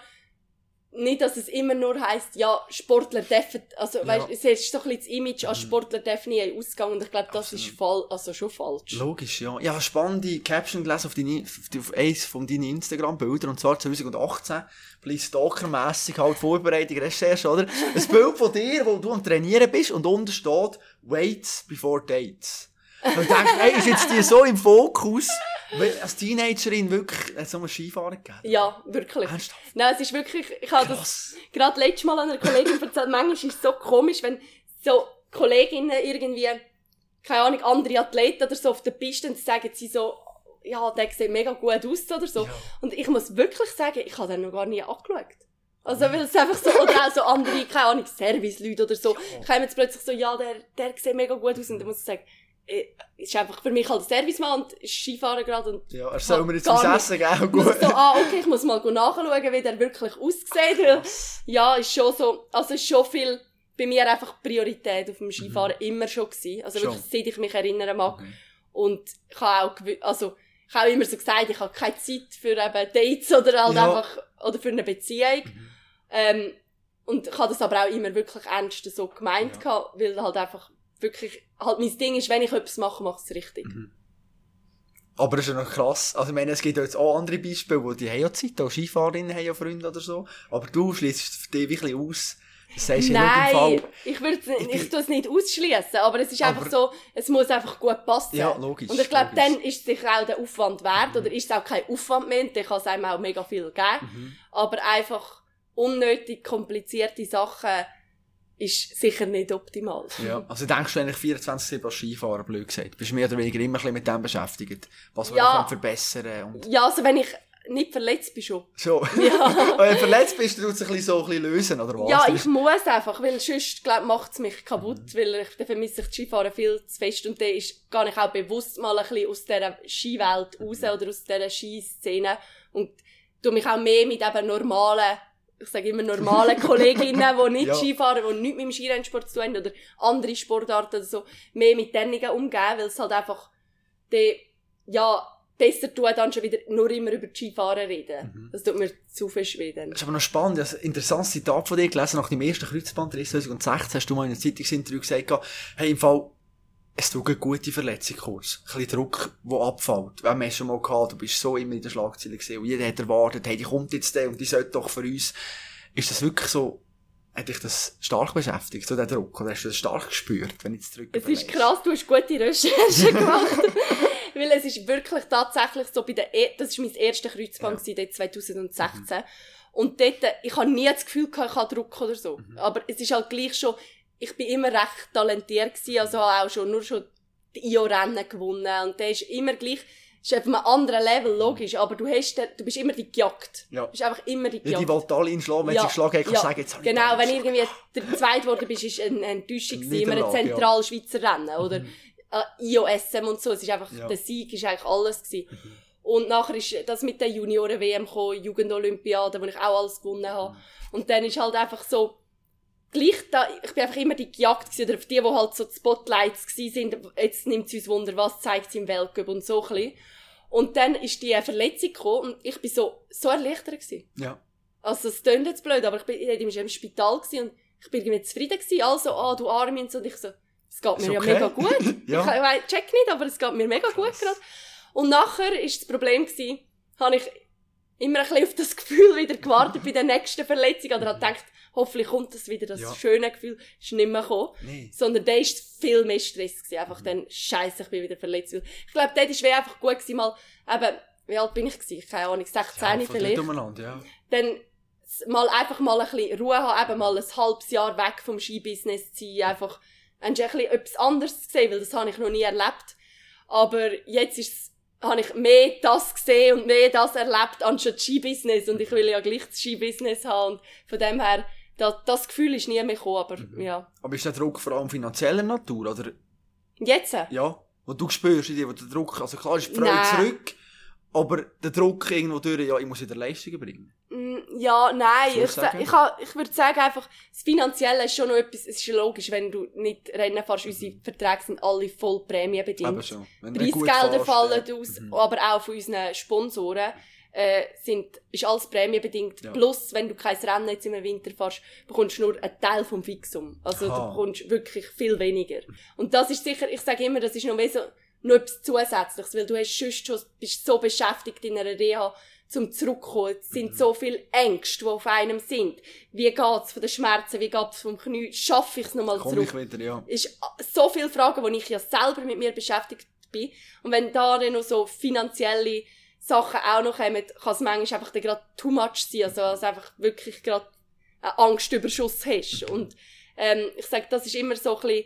nicht, dass es immer nur heisst, ja, Sportler dürfen, also Ja. Mhm. weißt, es ist so ein bisschen das Image, als Sportler dürfen nie Ausgang und ich glaube, das ist fall, also schon falsch. Logisch, ja. Eine spannende Caption gelesen auf, deine, auf, die- auf eins von deinen Instagram-Bildern, und zwar 2018. Ein bisschen stalkermässig halt Vorbereitung, Recherche, oder? Ein Bild von dir, wo du am Trainieren bist und unten steht, Wait before dates. Und ich denke, hey, ist jetzt die so im Fokus, weil als Teenagerin wirklich hat so einen Skifahrer gegeben? Ja, wirklich. Ernsthaft? Nein, es ist wirklich, ich habe das gerade letztes Mal einer Kollegin erzählt, manchmal ist es so komisch, wenn so Kolleginnen irgendwie, keine Ahnung, andere Athleten oder so auf der Piste und sagen sie so, ja, der sieht mega gut aus oder so. Ja. Und ich muss wirklich sagen, ich habe den noch gar nie angeschaut. Also, weil es einfach so, oder auch so andere, keine Ahnung, Service-Leute oder so, kommen jetzt plötzlich so, ja, der, der sieht mega gut aus und dann muss ich sagen, ist einfach für mich halt Servicemann und ist Skifahrer gerade und Ja, er soll mir jetzt was essen geben, ich muss gut. so, ah, okay, ich muss mal nachschauen, wie der wirklich aussieht, weil, ja, ist schon so, also ist schon viel bei mir einfach Priorität auf dem Skifahren immer schon gewesen. Also Mhm. Schon. wirklich, seit ich mich erinnern mag. Mhm. Und ich habe auch, also, ich habe auch immer so gesagt, ich habe keine Zeit für eben Dates oder halt Ja. Mhm. einfach, oder für eine Beziehung. Ähm, und ich habe das aber auch immer wirklich ernst so gemeint Ja. gehabt, weil halt einfach wirklich, halt mein Ding ist, wenn ich etwas mache, mache ich es richtig. Mhm. Aber das ist ja noch krass. Also, ich meine, es gibt ja jetzt auch andere Beispiele, wo die haben ja Zeit, auch Skifahrerinnen haben ja Freunde oder so. Aber du schließt dich wirklich aus. Das im Nein, Fall. ich würde Ich ich, tue es nicht ausschließen, aber es ist Aber- einfach so, es muss einfach gut passen. Ja, logisch, Und ich glaube. Mhm. dann ist es sich auch der Aufwand wert, oder ist es auch kein Aufwand mehr, dann kann es einem auch mega viel geben. Mhm. Aber einfach unnötig komplizierte Sachen ist sicher nicht optimal. Ja. Also, denkst du eigentlich 24-7 als Skifahrer, blöd gesagt? Bist mehr oder weniger immer ein mit dem beschäftigt? Was Ja. können verbessern und Ja, also wenn ich nicht verletzt bin schon. so. Ja. Wenn du verletzt bist, dann tut es ein bisschen so ein bisschen lösen, oder was? Ja, Du ich muss einfach, weil sonst, macht es mich kaputt, weil ich, dann vermisse ich das Skifahren viel zu fest und dann ist, gehe ich auch bewusst mal ein bisschen aus dieser Skiwelt raus oder aus dieser Skiszene und tu mich auch mehr mit eben normalen, ich sage immer normalen Kolleginnen, die nicht Ja. Skifahren, die nichts mit dem Skirennsport zu tun haben oder andere Sportarten oder so, mehr mit denen umgehen, weil es halt einfach, die, ja, besser tut, dann schon wieder nur immer über die Skifahren reden. Mhm. Das tut mir zu verschwinden. Das ist aber noch spannend. Habe ein interessantes Zitat von dir gelesen. Nach dem ersten Kreuzbandriss 2016 hast du mal in einem Zeitungsinterview gesagt, hey, im Fall, es tut eine gute Verletzung kurz. Ein bisschen Druck, der abfällt. Haben es schon mal gehabt, du bist so immer in der Schlagzeile gesehen und jeder hat erwartet, hey, die kommt jetzt der und die sollte doch für uns. Ist das wirklich so, hat dich das stark beschäftigt, so der Druck? Oder hast du das stark gespürt, wenn ich zurück Es ist krass, du hast gute Recherchen gemacht. Weil es ist wirklich tatsächlich so bei der, e das war mein erster Kreuzband ja. dort 2016. Mhm. Und dort, ich habe nie das Gefühl gehabt, ich habe Druck oder so. Mhm. Aber es ist halt gleich schon, ich bin immer recht talentiert gewesen, also auch schon, nur schon die IO-Rennen gewonnen. Und der ist immer gleich, ist auf einem anderen Level, logisch, aber du hast, du bist immer die gejagt. Ja. Du bist einfach immer die gejagt. Ja, die wollte alle einschlagen, wenn ja. sie geschlagen haben, kannst ja. sagen, jetzt habe Genau, wenn irgendwie der Zweite geworden bist, ist eine Enttäuschung gewesen, immer ein Zentralschweizer Rennen, oder? Mhm äh, IOSM und so. Es ist einfach, ja. der Sieg ist eigentlich alles gewesen. Mhm. Und nachher ist das mit der Junioren-WM gekommen, Jugendolympiade, wo ich auch alles gewonnen habe. Mhm. Und dann ist halt einfach so, gleich da, ich bin einfach immer die gejagt gewesen, oder auf die, die halt so die Spotlights gewesen sind, jetzt nimmt sie uns Wunder, was zeigt sie im Weltcup und so ein bisschen. Und dann ist die Verletzung gekommen und ich bin so, so erleichtert gewesen. Ja. Also, es klingt jetzt blöd, aber ich bin, ich war im Spital gewesen und ich bin irgendwie zufrieden gewesen, also, ah, du Armin, und ich so, es geht mir okay. ja mega gut. ja. Ich check nicht, aber es geht mir mega Krass. gut gerade. Und nachher ist das Problem gewesen, habe ich immer ein bisschen auf das Gefühl wieder gewartet bei der nächsten Verletzung oder habe gedacht, hoffentlich kommt das wieder, das ja. schöne Gefühl, ist nicht mehr gekommen. Nee. Sondern da ist viel mehr Stress gewesen. Einfach mhm. dann, scheiße, ich bin wieder verletzt. Ich glaube, dort ist einfach gut gewesen, mal, eben, wie alt bin ich gewesen? Keine Ahnung, 16 ja, vielleicht. Ja. Dann, mal einfach mal ein bisschen Ruhe haben, eben mal ein halbes Jahr weg vom Skibusiness ziehen, einfach, hast du ein etwas anderes gesehen, weil das habe ich noch nie erlebt. Aber jetzt ist habe ich mehr das gesehen und mehr das erlebt anstatt Ski-Business und ich will ja gleich das Ski-Business haben und von dem her, das, das Gefühl ist nie mehr gekommen, aber mhm. ja. Aber ist der Druck vor allem finanzieller Natur, oder? Jetzt? Ja, wo du spürst in dir, wo der Druck, also klar ist die Freude Nein. zurück, aber der Druck irgendwo durch, ja, ich muss wieder Leistungen bringen. Mm, ja, nein, ich, ich, ich würde sagen einfach, das Finanzielle ist schon noch etwas, es ist logisch, wenn du nicht Rennen fährst, unsere Verträge sind alle voll prämienbedingt. schon. Preisgelder fallen ja. aus, mhm. aber auch von unseren Sponsoren. Äh, sind, ist alles prämienbedingt. Ja. Plus, wenn du kein Rennen jetzt im Winter fährst, bekommst du nur einen Teil vom Fixum. Also, Aha. du bekommst wirklich viel weniger. Und das ist sicher, ich sage immer, das ist noch mehr so, noch etwas Zusätzliches, weil du hast sonst schon, bist so beschäftigt in einer Reha, zum zurückkommen. Es sind so viele Ängste, die auf einem sind. Wie geht's von den Schmerzen? Wie geht's vom Knie? Schaffe ich es nochmal zurück? Ich wieder, ja. Ist so viele Fragen, wo ich ja selber mit mir beschäftigt bin. Und wenn da dann noch so finanzielle Sachen auch noch kommen, kann es manchmal einfach gerade too much sein. Also, dass einfach wirklich gerade einen Angstüberschuss hast. Mhm. Und, ähm, ich sage, das ist immer so ein bisschen,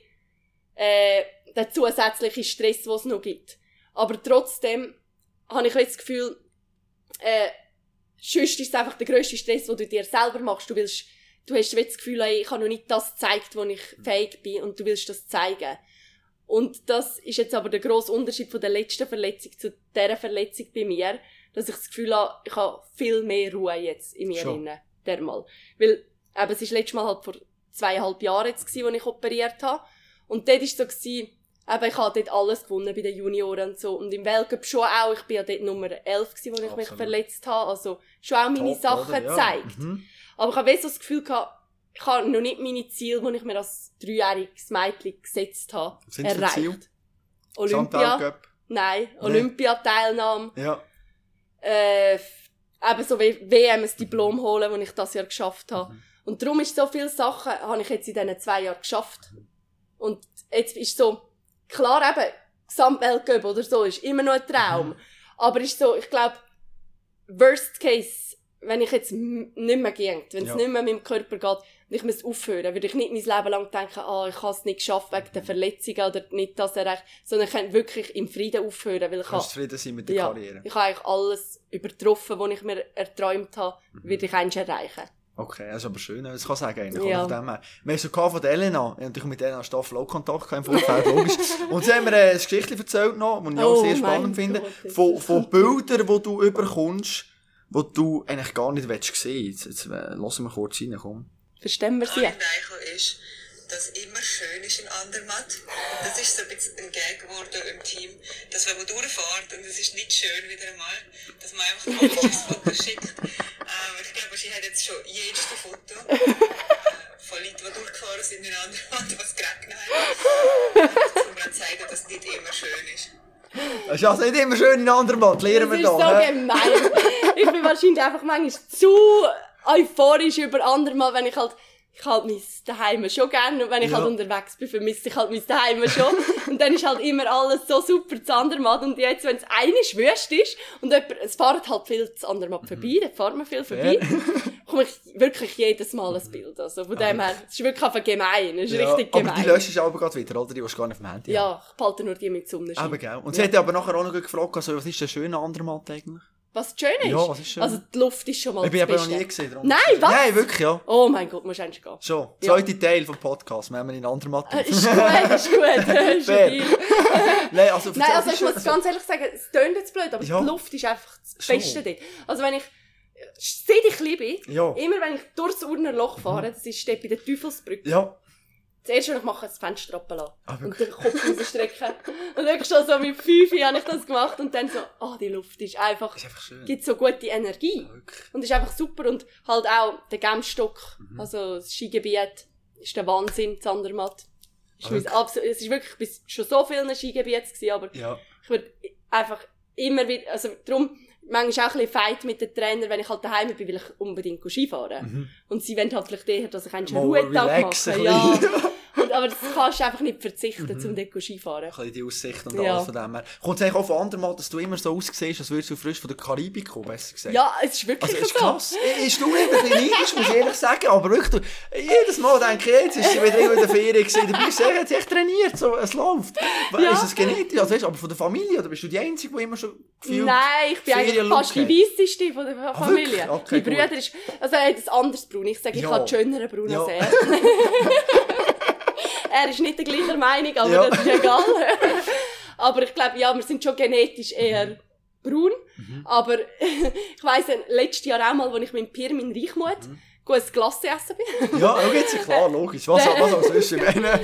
äh, der zusätzliche Stress, den es noch gibt. Aber trotzdem habe ich jetzt das Gefühl, äh, sonst ist es einfach der grösste Stress, den du dir selber machst. Du willst, du hast das Gefühl, ey, ich habe noch nicht das gezeigt, wo ich fähig bin und du willst das zeigen. Und das ist jetzt aber der grosse Unterschied von der letzten Verletzung zu dieser Verletzung bei mir, dass ich das Gefühl habe, ich habe viel mehr Ruhe jetzt in mir drin, dermal. Weil, eben, es war letztes Mal halt vor zweieinhalb Jahren jetzt gewesen, als ich operiert habe. Und dort war es so gewesen, aber ich habe dort alles gewonnen bei den Junioren und so. Und im Weltcup schon auch. Ich bin ja dort Nummer 11 gewesen, wo ich Absolut. mich verletzt habe. Also schon auch meine Top, Sachen gezeigt. Ja. Mhm. Aber ich habe so das Gefühl gehabt, ich habe noch nicht meine Ziele, die ich mir als dreijähriges Mädchen gesetzt habe, Sind erreicht. Ziel? Olympia. Nein, Olympiateilnahme. Ja. Äh, eben so wie WM ein Diplom holen, das ich das Jahr geschafft habe. Mhm. Und darum ist so viele Sachen, habe ich jetzt in diesen zwei Jahren geschafft. Und jetzt ist so, klar eben, Gesamtweltcup oder so ist immer noch ein Traum. Mhm. Aber ist so, ich glaube, worst case, wenn ich jetzt nicht mehr ging, wenn es ja. nicht mehr mit dem Körper geht und ich muss aufhören, würde ich nicht mein Leben lang denken, ah, ich habe es nicht geschafft wegen der Verletzungen oder nicht das erreicht, sondern ich kann wirklich im Frieden aufhören, weil ich Kannst zufrieden sein mit der ja, Karriere. Ich habe eigentlich alles übertroffen, was ich mir erträumt habe, mhm. würde ich eins erreichen. Okay, das ist aber schön, das kann sagen eigentlich. Ja. Von dem her. Wir haben so von Elena, ich natürlich mit Elena Staffel auch Kontakt im Vorfeld, logisch. Und sie haben mir äh, eine Geschichte erzählt noch, die ich oh, auch sehr spannend finde, von, von Bildern, die du überkommst, die du eigentlich gar nicht willst sehen. Jetzt, jetzt äh, lassen wir kurz rein, komm. Verstehen wir sie? ist, dass immer schön ist in Andermatt. Und das ist so ein bisschen ein Gag geworden im Team, dass wenn man durchfährt und es ist nicht schön wieder einmal, dass man einfach ein Foto schickt. Ähm, ich glaube, sie hat jetzt schon jedes Foto äh, von Leuten, die durchgefahren sind in Andermatt, was geregnet hat. Um zu zeigen, Das ist also nicht immer schön in Andermatt, lernen Das wir ist so da. hä? gemein. ich bin wahrscheinlich einfach manchmal zu euphorisch über andermal, wenn ich halt, ich halt mein Daheim schon gerne und wenn ich Ja. halt unterwegs bin, vermisse ich halt mein Daheim schon. und dann ist halt immer alles so super zu Andermatt und jetzt, wenn es einisch wüst ist und jemand, es fahren halt viel zu Andermatt vorbei, da fahren wir viel vorbei, komme ich wirklich jedes Mal ein Bild. Also von dem her, es ist wirklich einfach gemein, es ist Ja, richtig aber gemein. die löschst du aber gerade wieder, oder? Die willst du gar nicht auf dem Handy ja, ich behalte nur die mit Sonnenschein. Aber gell. Und sie hat aber nachher auch noch gefragt, also, was ist der schöne Andermatt eigentlich? Was schön ist? Ja, was ist schön? Also die Luft ist schon mal Ich bin aber noch nie gesehen. darum- Nein, was? Nein, wirklich, ja. Oh mein Gott, musst du endlich gehen. Schon. Ja. Zweiter Teil vom Podcast, wir haben in Andermatt. Äh, Ist gut, ist gut. Ist Fair. stabil. Nein, also, Nein, also ich muss ganz ehrlich sagen, es tönt jetzt blöd, aber Ja. die Luft ist einfach das Schon. Beste dort. Also wenn ich, seit ich klein bin, Ja. immer wenn ich durchs Urnerloch fahre, das ist dort bei der Teufelsbrücke, Ja. Das erste, was ich mache, ist das Fenster runterlassen. Ah, und den Kopf rausstrecken. und wirklich schon so mit fünf habe ich das gemacht und dann so, ah, die Luft ist einfach, Ist einfach schön. gibt so gute Energie. Wirklich. Und ist einfach super. Und halt auch der Gemstock, Mhm. also das Skigebiet, ist der Wahnsinn, Zandermatt. Ist Ah, mein absolut, es ist wirklich, ich bin schon so vielen Skigebieten gewesen, aber Ja. ich würde einfach immer wieder, also darum, manchmal auch ein bisschen Fight mit den Trainern, wenn ich halt daheim bin, will ich unbedingt Skifahren. Und sie wollen halt vielleicht eher, dass ich einen Mhm. Mal Ruhetag mache. Ja. aber das kannst du einfach nicht verzichten, um dort Skifahren. Ein bisschen die Aussicht und Ja. alles von dem her. Kommt es eigentlich auch von Andermatt, dass du immer so aussiehst, als würdest du frisch von der Karibik kommen, besser gesagt? Ja, es ist wirklich Also, ist so. krass. Ist du nicht ein bisschen neidisch, muss ich ehrlich sagen. Aber wirklich, jedes Mal denke ich, jetzt ist sie wieder in der Ferien gewesen. Du bist echt, echt trainiert, so, es läuft. Ja. Ist es genetisch? Also, weißt, aber von der Familie, oder bist du die Einzige, die immer schon gefühlt... Nein, ich bin eigentlich fast die hat? weisseste von der Familie. wirklich? Okay, mein. Bruder ist, also er hat ein anderes Braun. Ich sage, ich Ja. habe schönere Braun Ja. als er. ist nicht der gleichen Meinung, aber Ja. das ist egal. aber ich glaube, ja, wir sind schon genetisch eher braun. Mhm. Aber ich weiss, letztes Jahr auch mal, als ich mit Pirm in Reichmut Mhm. gutes Glasse essen bin. Ja, jetzt, klar, logisch. Was, was auch sonst? Meine...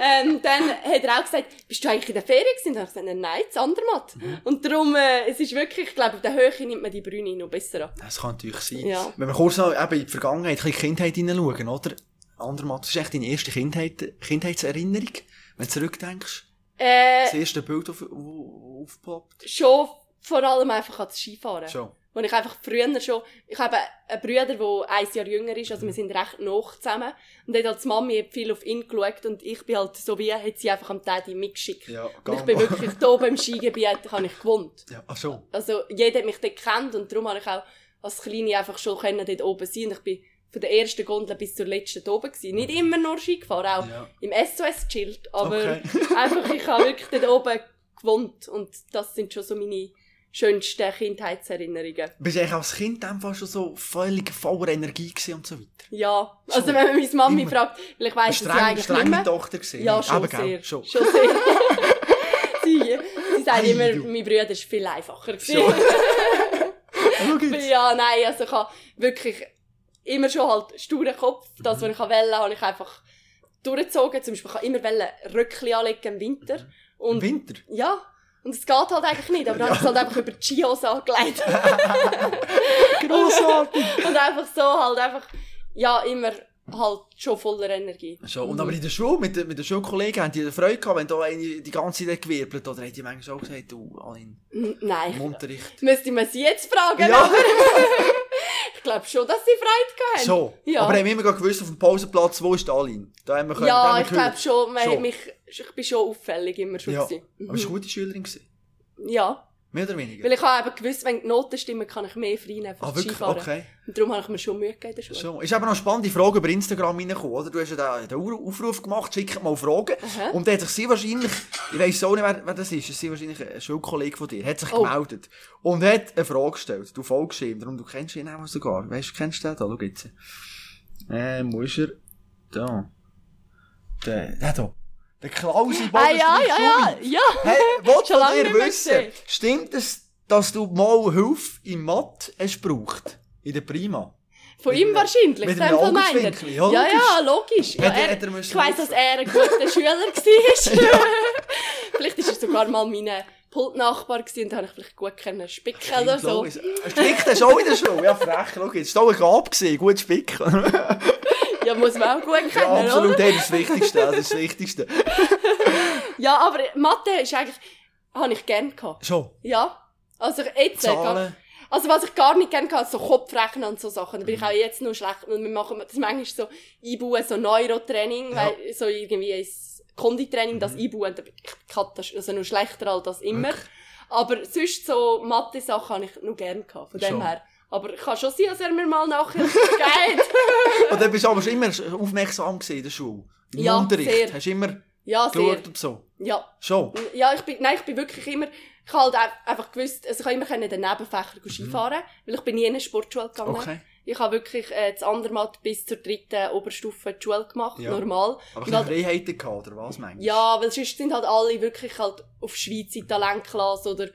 ähm, dann hat er auch gesagt, bist du eigentlich in der Ferien gewesen? Und ich gesagt, nein, das Andermatt. Mhm. Und darum, äh, es ist wirklich, ich glaube, auf der Höhe nimmt man die Brüne noch besser an. Das kann natürlich sein. Ja. Wenn wir kurz noch eben in die Vergangenheit, ein bisschen Kindheit hineinschauen, oder? Andermatt, das ist echt deine erste Kindheit, Kindheitserinnerung, wenn du zurückdenkst. Äh, Das erste Bild, das auf, auf, aufploppt. schon vor allem einfach an das Skifahren. Schon. Wo ich einfach früher schon, ich habe einen Bruder, der ein Jahr jünger ist, also wir sind recht noch zusammen. Und dort hat die Mami viel auf ihn geschaut und ich bin halt so wie, hat sie einfach am Daddy mitgeschickt. Ja, und ich bin wirklich hier oben im Skigebiet, habe ich gewohnt. Ja, ach schon. Also jeder hat mich dort gekannt und darum habe ich auch als Kleine einfach schon können dort oben sein und ich bin von der ersten Gondel bis zur letzten oben gewesen. Nicht immer nur Ski gefahren, auch Ja. im SOS chillt, aber Okay. einfach ich habe wirklich dort oben gewohnt und das sind schon so meine schönsten Kindheitserinnerungen. Bist du eigentlich als Kind einfach schon so völlig voller Energie gewesen und so weiter? Ja, also Schon. wenn man meine Mami Immer. fragt, weil ich weiss, dass sie eigentlich nicht strenge mehr... Tochter gewesen. Ja, schon gell? sehr. Schon. Schon sehr. sie, sie sagt Ei, immer, du. mein Bruder ist viel einfacher gewesen. Jetzt. Ja, nein, also ich habe wirklich immer schon halt sturen Kopf. Das, was ich wollte, habe ich einfach durchgezogen. Zum Beispiel, ich immer Röckchen anlegen im Winter. Und, Im Winter? Ja. Und es geht halt eigentlich nicht, aber dann habe ich halt einfach über die Skihose angelegt. Grossartig! und einfach so halt einfach, ja, immer halt schon voller Energie. Schon. Und aber in der Schule, mit, mit den Schulkollegen, haben die Freude gehabt, wenn da eine die ganze Zeit gewirbelt oder haben die manchmal auch gesagt, du, Aline, Nein. im Unterricht. Müsste man sie jetzt fragen, Ja. aber ich glaube schon, dass sie Freude hatten. So. Ja. Aber haben wir immer gewusst, auf dem Pausenplatz, wo ist die Aline? Da haben wir können- Ja, haben wir ich glaube schon, Schon. mich, ich bin schon auffällig immer schon Ja. gewesen. Aber es war eine gute Schülerin. Gewesen. Ja, Mehr oder weniger? weil ich habe eben gewusst, wenn die Noten stimmen, kann ich mehr frei nehmen ah, fürs wirklich? Skifahren. Okay. Und darum habe ich mir schon Mühe gegeben in der Schule. So. Ist eben noch eine spannende Frage über Instagram reingekommen, oder? Du hast ja den, Aufruf gemacht, schickt mal Fragen. Aha. Und da hat sich sie wahrscheinlich, ich weiss auch nicht, wer, wer das ist, es ist wahrscheinlich ein Schulkollege von dir, hat sich Oh. gemeldet. Und hat eine Frage gestellt. Du folgst ihm, darum du kennst ihn auch sogar. Weißt du, kennst du den da? Schau jetzt. Ähm, wo ist er? Da. Der, der da. Der Klausi Ah, ja, ja, ja, ja. Hey, was Schon lange wissen? Stimmt es, dass du mal Hilfe im Mathe hast gebraucht? In der Prima? Von ihm wahrscheinlich. mit dem. Augenzwinkern, ja, ja, logisch. ja, logisch. Ja, er, er ich weiss, dass er ein guter Schüler war. vielleicht war er sogar mal mein Pultnachbar gewesen, und da habe ich vielleicht gut können spicken oder so. Spickt hast du auch in der Schule? Ja, frech, schau jetzt. Da war eine Gabe, gewesen, gut spicken. Ja, muss man auch gut Ja, kennen, absolut, oder? das ist das Wichtigste, das ist das Wichtigste. Ja, aber Mathe ist eigentlich, habe ich gern gehabt. Schon. Ja. Also jetzt, äh, Zahlen. also was ich gar nicht gerne hatte, so Kopfrechnen und so Sachen, da bin ich auch jetzt noch schlecht, und wir machen das manchmal so Einbauen, so Neurotraining, Ja. weil so irgendwie ein Konditraining, das Einbauen, da bin ich katas- also noch schlechter als das immer. Wirklich? Aber sonst so Mathe-Sachen habe ich noch gerne gehabt, von dem Schon. her. Aber ich kann schon sein, dass er mir mal nachher geht. Und dann bist du aber schon immer aufmerksam in der Schule. Im Ja, Unterricht. sehr. Hast du immer ja, geschaut und so. Ja. Schon. Ja, ich bin, nein, ich bin wirklich immer, ich habe halt ein- einfach gewusst, also ich habe immer können den Nebenfächer Mhm. Skifahren, weil ich bin nie in eine Sportschule gegangen. Okay. Ich habe wirklich äh, das andere Mal bis zur dritten Oberstufe die Schule gemacht, Ja. normal. Aber keine halt, Freiheiten gehabt, oder was meinst du? ja, weil sonst sind halt alle wirklich halt auf Schweizer Talentklasse oder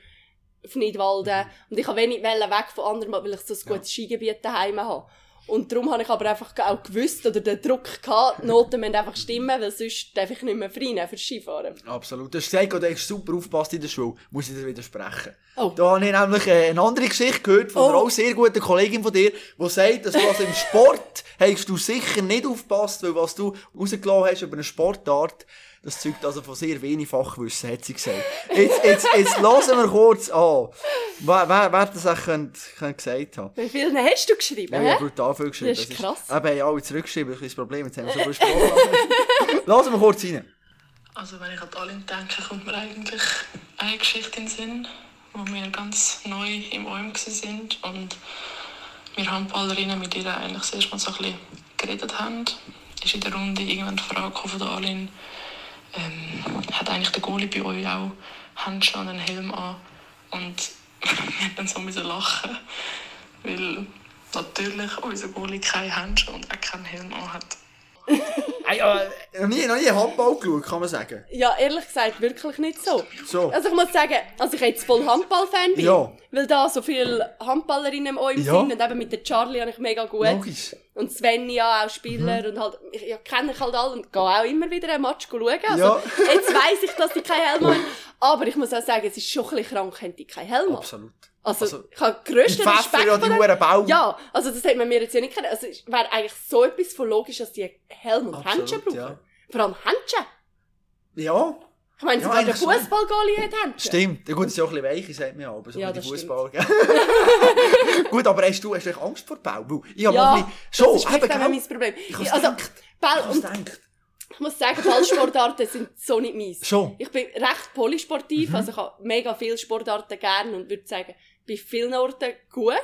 auf Nidwalden. Und ich habe wenig wollen weg von anderen, weil ich so ein gutes Skigebiet daheim habe. Und darum habe ich aber einfach auch gewusst, oder den Druck gehabt, die Noten müssen einfach stimmen, weil sonst darf ich nicht mehr frei für Skifahren. Absolut. Du hast gesagt, du hast super aufgepasst in der Schule. Muss ich dir widersprechen. Oh. Da habe ich nämlich äh, eine andere Geschichte gehört von einer Oh. auch sehr guten Kollegin von dir, die sagt, dass du also im Sport hast du sicher nicht aufgepasst, weil was du rausgelassen hast über eine Sportart, das zeugt also von sehr wenig Fachwissen, hat sie gesagt. Jetzt, jetzt, jetzt hören wir kurz an, wer, wer, wer das auch könnte, könnte gesagt haben. Wie viele hast du geschrieben? Ja, ich habe brutal viel geschrieben. Das ist krass. Eben, haben alle zurückgeschrieben, das ist das Problem, jetzt haben wir so viel Sprache. Lassen wir kurz rein. Also wenn ich an Alin denke, kommt mir eigentlich eine Geschichte in den Sinn, wo wir ganz neu im OM sind und wir Handballerinnen mit ihr eigentlich das erste Mal so ein bisschen geredet haben. Ist in der Runde irgendwann die Frage von Alin, ähm, hat eigentlich der Goalie bei euch auch Handschuhe und einen Helm an? Und wir dann so müssen lachen, weil natürlich unser Goalie keine Handschuhe und auch keinen Helm an hat. noch nie, noch nie Handball geschaut, kann man sagen. Ja, ehrlich gesagt, wirklich nicht so. So. Also ich muss sagen, als ich jetzt voll Handballfan bin, Ja. weil da so viele Handballerinnen im OM Ja. sind und eben mit der Charlie habe ich mega gut. Logisch. Und Svenja auch Spieler Mhm. und halt, ich ja, kenne ich halt alle und gehe auch immer wieder einen Match schauen. Also Ja. jetzt weiss ich, dass die keinen Helm haben. Aber ich muss auch sagen, es ist schon ein bisschen krank, die keinen Helm. Absolut. Also, Also, ich habe grössten Respekt ja, die dem. huren Bau. Ja, also das hätte man mir jetzt ja nicht können. Also es wäre eigentlich so etwas von logisch, dass die Helm und Absolut, Handschuhe brauchen. ja. Vor allem Handschuhe. Ja, Ich meine, Ja, sogar der eigentlich schon. Fußballgoalie hat Handschuhe. stimmt. Ja, gut, das ist ja auch ein bisschen weiche, sagt man ja, aber so Ja, wie Fußball. gut, aber hast du, hast du eigentlich Angst vor Bau? Weil Ich mal Ja, bisschen, schon, das ist eben, gell? mein Problem. Ich also. Ball, Ich hab's und gedacht. ich muss sagen, Ballsportarten sind so nicht meins. Schon. Mhm. Ich bin recht polysportiv, also ich habe mega viele Sportarten gern und würde sagen, bei vielen Orten gut.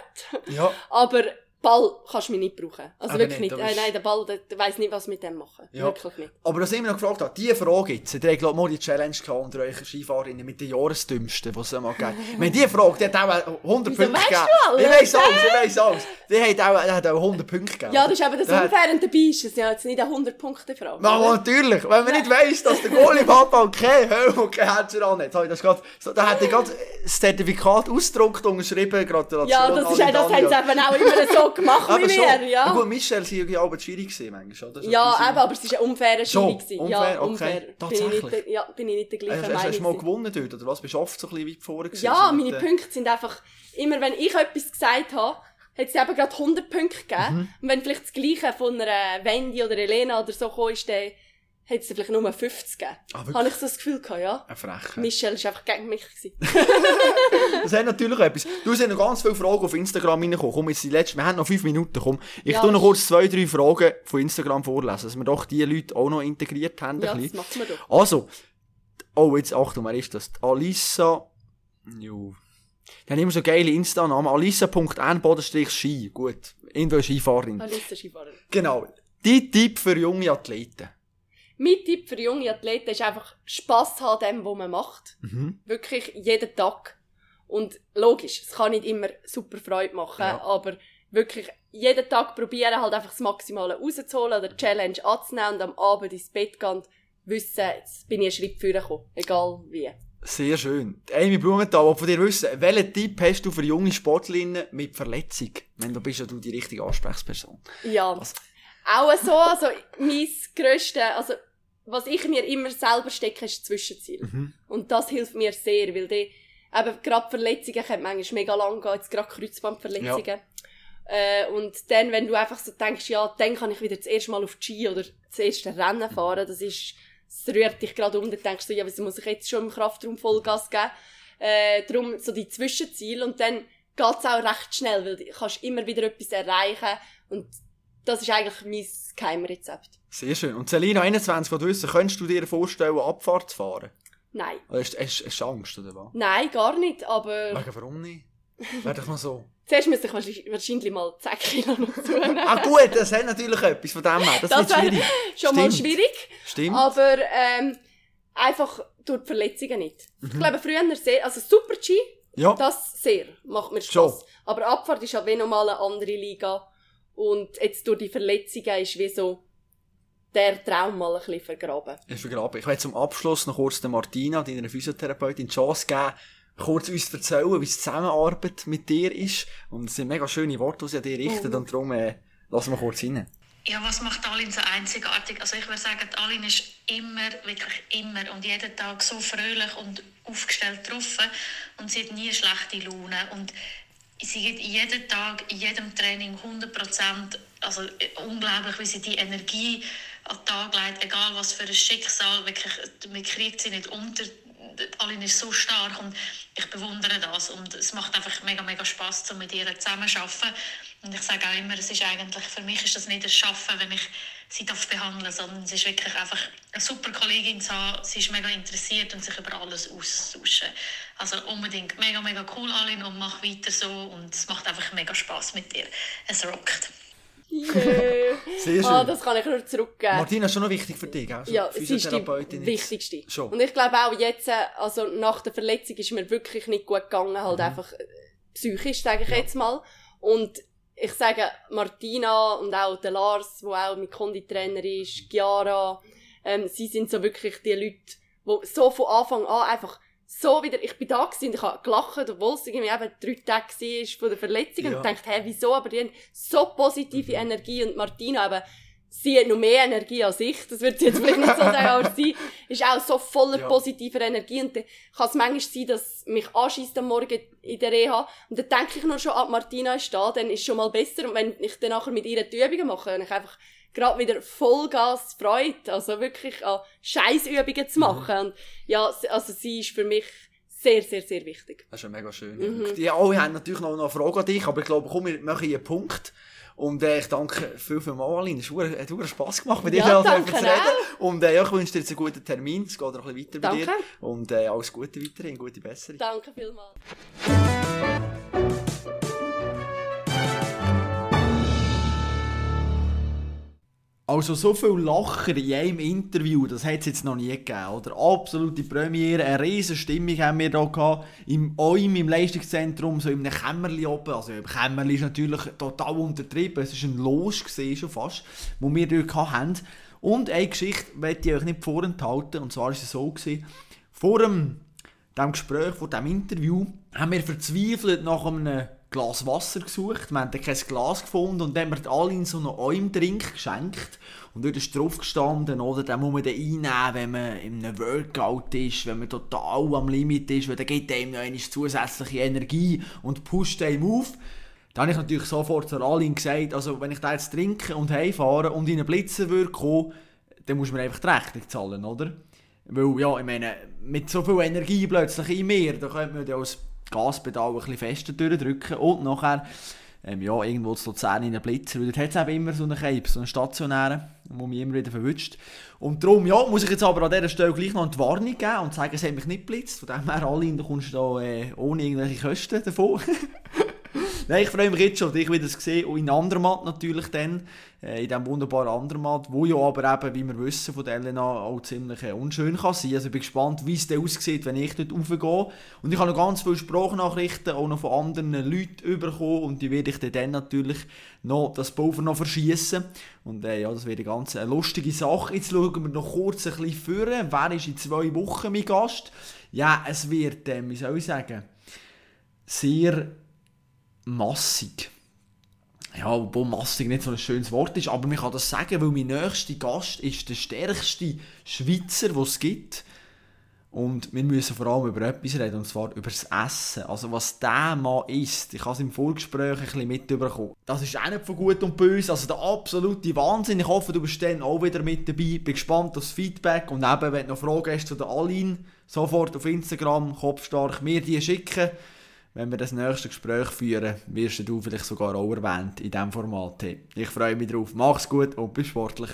Ja. Aber Ball kannst du mich nicht brauchen. Also Aber wirklich nicht, nicht. Äh, nein, der Ball, der, der weiss nicht, was mit dem machen. Ja. Wirklich nicht. Aber was ich mich noch gefragt habe, diese Frage jetzt, ihr habt glaub ich mal die Challenge gehabt unter euren Skifahrinnen mit den Jahresdümmsten, die es mal gegeben. Wenn die Frage, die hat auch 100 Wieso Punkte gegeben. du alles? Ich weiss alles, ich weiss alles. Die hat auch, die hat auch 100 Punkte gegeben. Ja, das ist eben das Unfair und dabei ist es ja jetzt nicht eine 100-Punkte-Frage. Na, natürlich. Wenn man nicht weiss, dass der Goalie im Handball kein Helm und kein Handschuh an hat, das grad, so, da hat er gerade das Zertifikat ausgedruckt, unterschrieben, Gratulation. Ja, das, ist, auch- das haben sie eben auch immer so gemacht Aber. Ja, gut, war ja gewesen, manchmal, oder? So ja eben, aber es war eine unfaire Jury. gewesen. unfair, ja, okay. Bin ich, nicht, ja, bin ich nicht der Äh, Hast, du mal gewonnen dort, oder was? Bist du oft so ein bisschen weit vorne gewesen? Ja, meine den- Punkte sind einfach, immer wenn ich etwas gesagt habe, hat es eben gerade 100 Punkte gegeben. Mhm. Und wenn vielleicht das Gleiche von einer Wendy oder Elena oder so gekommen ist, dann hat es vielleicht nur 50 gegeben. Ah? Habe ich so das Gefühl gehabt, ja. Eine Frechheit. Michelle war einfach gegen mich. Das hat natürlich etwas. Du hast noch ganz viele Fragen auf Instagram reingekommen. Komm, jetzt die letzten, wir haben noch fünf Minuten. Komm, ich Ja, tu noch kurz zwei, drei Fragen von Instagram vorlesen, dass wir doch die Leute auch noch integriert haben. ja, das macht man doch. Also, oh, jetzt Achtung, wer ist das? Die Alissa, jo. Die haben immer so geile Insta-Namen. Alissa.n-ski. Gut. Irgendwo Skifahrerin. Alissa Skifahrer. Genau. Die Tipp für junge Athleten. Mein Tipp für junge Athleten ist einfach Spass haben dem, was man macht. Mhm. Wirklich jeden Tag. Und logisch, es kann nicht immer super Freude machen, Ja. aber wirklich jeden Tag probieren, halt einfach das Maximale rauszuholen oder die Challenge anzunehmen und am Abend ins Bett gehen und wissen, jetzt bin ich einen Schritt vorgekommen. Egal wie. Sehr schön. Amy Blumenthal, will von dir wissen, welchen Tipp hast du für junge Sportlerinnen mit Verletzung? Wenn du bist ja du die richtige Ansprechperson. Ja. Was? Auch so, also mein grösstes, also was ich mir immer selber stecke, ist das Zwischenziel. Mhm. Und das hilft mir sehr, weil die, eben gerade Verletzungen können manchmal mega lang gehen, jetzt gerade Kreuzbandverletzungen. Äh, und dann, wenn du einfach so denkst, ja, dann kann ich wieder das erste Mal auf die Ski oder das erste Rennen fahren, das ist es rührt dich gerade um, dann denkst du, ja, wieso muss ich jetzt schon im Kraftraum Vollgas geben? Äh, darum so die Zwischenziele und dann geht's auch recht schnell, weil du kannst immer wieder etwas erreichen und das ist eigentlich mein Geheimrezept. Sehr schön. Und Selina, 21, was du wissen, könntest du dir vorstellen, Abfahrt zu fahren? Nein. Oder hast, hast, hast du Angst, oder was? Nein, gar nicht, aber Wegen, warum nicht? Wäre doch mal so. zuerst müsste ich wahrscheinlich- mal 10 Kilo noch zunehmen. Ah gut, das hat natürlich etwas von dem her. Das, Das wird wäre schwierig. Schon mal Stimmt. schwierig. Stimmt. Aber ähm, einfach durch die Verletzungen nicht. Ich glaube, früher sehr, also Super-G, ja. das sehr, macht mir. Spaß. Aber Abfahrt ist halt wie nochmal eine andere Liga. Und jetzt durch die Verletzungen ist wie so der Traum mal ein bisschen vergraben. ist vergraben. Ich will zum Abschluss noch kurz der Martina, deiner Physiotherapeutin, die Chance geben, kurz uns zu erzählen, wie die Zusammenarbeit mit dir ist. Und es sind mega schöne Worte, die sie an dir richten. Und darum äh, lassen wir kurz rein. Ja, was macht Alin so einzigartig? Also ich würde sagen, Alin ist immer, wirklich immer und jeden Tag so fröhlich und aufgestellt drauf und sie hat nie schlechte Laune und sie gibt jeden Tag, in jedem Training 100 Prozent, also äh, unglaublich, wie sie die Energie an den Tag legt, egal was für ein Schicksal, wirklich, man kriegt sie nicht unter. Alin ist so stark und ich bewundere das und es macht einfach mega, mega Spaß, um mit ihr zusammenzuarbeiten. Und ich sage auch immer, es ist eigentlich, für mich ist das nicht ein Schaffen, wenn ich sie darf behandeln sondern es ist wirklich einfach eine super Kollegin zu haben. Sie ist mega interessiert und sich über alles austauschen. Also unbedingt mega, mega cool, Alin, und mach weiter so und es macht einfach mega Spaß mit dir. Es rockt. Yeah. Ah, das kann ich nur zurückgeben. Martina, ist schon noch wichtig für dich, gell? So ja, sie ist die wichtigste. Schon. Und ich glaube auch jetzt, äh, also nach der Verletzung ist mir wirklich nicht gut gegangen, halt Mhm. einfach äh, psychisch, sage ich jetzt mal. Und ich sage, Martina und auch der Lars, wo auch mein Konditrainer ist, Chiara, ähm, sie sind so wirklich die Leute, die so von Anfang an einfach so wieder, ich bin da gewesen und ich habe gelacht, obwohl es irgendwie eben drei Tage war von der Verletzung Ja. und dachte, hä, wieso? Aber die haben so positive Energie und Martina eben, sie hat noch mehr Energie als ich, das würde sie jetzt vielleicht nicht so sagen, aber sie ist auch so voller Ja. positiver Energie und dann kann es manchmal sein, dass mich anschießt am Morgen in der Reha und dann denke ich nur schon, ah, Martina ist da, dann ist schon mal besser und wenn ich dann nachher mit ihr die Übungen mache, dann ich einfach gerade wieder Vollgas Freude, also wirklich an Scheißübungen zu machen und ja, sie- also sie ist für mich sehr, sehr, sehr wichtig. Das ist ja mega schön. Mhm. Die alle haben natürlich noch eine Frage an dich, aber ich glaube, komm, wir machen hier einen Punkt. Und äh, ich danke viel, viel mal, Aline. Es hat verdammt Spass gemacht, mit dir Ja, danke zu reden. Und äh, ja, ich wünsche dir jetzt einen guten Termin. Es geht noch ein bisschen weiter bei dir. Danke. Und äh, alles Gute weiterhin, gute Besserung. Danke vielmals. Also so viel Lacher in einem Interview, das hat es jetzt noch nie gegeben, oder? Absolute Premiere, eine riesen Stimmung haben wir hier gehabt, im OIM, im Leistungszentrum, so in einem Kämmerli oben, also im Kämmerli ist natürlich total untertrieben, es war ein Los gewesen, schon fast, wo wir dort hatten. Und eine Geschichte möchte ich euch nicht vorenthalten, und zwar war es so, gewesen, vor dem, dem Gespräch, vor dem Interview, haben wir verzweifelt nach einem Glas Wasser gesucht. Wir haben kein Glas gefunden und dann haben wir alle in so einen Eumdrink geschenkt. Und dort ist drauf gestanden, oder, den muss man dann einnehmen, wenn man in einem Workout ist, wenn man total am Limit ist, weil dann gibt einem noch einmal zusätzliche Energie und pusht einem auf. Da habe ich natürlich sofort zu Alin gesagt, also wenn ich da jetzt trinke und heimfahre und in einen Blitzer würde kommen, dann muss man einfach die Rechnung zahlen, oder? Weil, ja, ich meine, mit so viel Energie plötzlich in mir, da könnte man ja das Gaspedal ein bisschen fester durchdrücken und nachher, ähm, ja, irgendwo zu Luzern in einen Blitzer, weil dort hat es eben immer so einen Cape, so einen stationären, wo mich immer wieder verwünscht. Und darum, ja, muss ich jetzt aber an dieser Stelle gleich noch eine Warnung geben und sagen, es hat mich nicht blitzt, von dem her, Alin, du kommst da äh, ohne irgendwelche Kosten davon. Nein, ich freue mich jetzt schon, dich wieder zu sehen. Und in Andermatt natürlich dann, äh, in diesem wunderbaren Andermatt, wo ja aber eben, wie wir wissen von der Elena, auch ziemlich äh, unschön kann sein. Also ich bin gespannt, wie es dann aussieht, wenn ich dort raufgehe. Und ich habe noch ganz viele Sprachnachrichten auch noch von anderen Leuten bekommen und die werde ich dann, natürlich noch, das Pulver noch verschießen. Und äh, ja, das wird eine ganz äh, lustige Sache. Jetzt schauen wir noch kurz ein bisschen führen. Wer ist in zwei Wochen mein Gast? Ja, es wird, äh, wie soll ich sagen, sehr massig. Ja, obwohl massig nicht so ein schönes Wort ist, aber man kann das sagen, weil mein nächster Gast ist der stärkste Schweizer, den es gibt. Und wir müssen vor allem über etwas reden, und zwar über das Essen. Also was der Mann isst, ich habe es im Vorgespräch ein bisschen mitbekommen. Das ist auch nicht von gut und böse, also der absolute Wahnsinn. Ich hoffe, du bist dann auch wieder mit dabei. Bin gespannt auf das Feedback und eben, wenn du noch Fragen hast zu der Aline, sofort auf Instagram, kopfstark, mir die schicken. Wenn wir das nächste Gespräch führen, wirst du vielleicht sogar auch erwähnt in diesem Format. Ich freue mich drauf. Mach's gut und bis sportlich.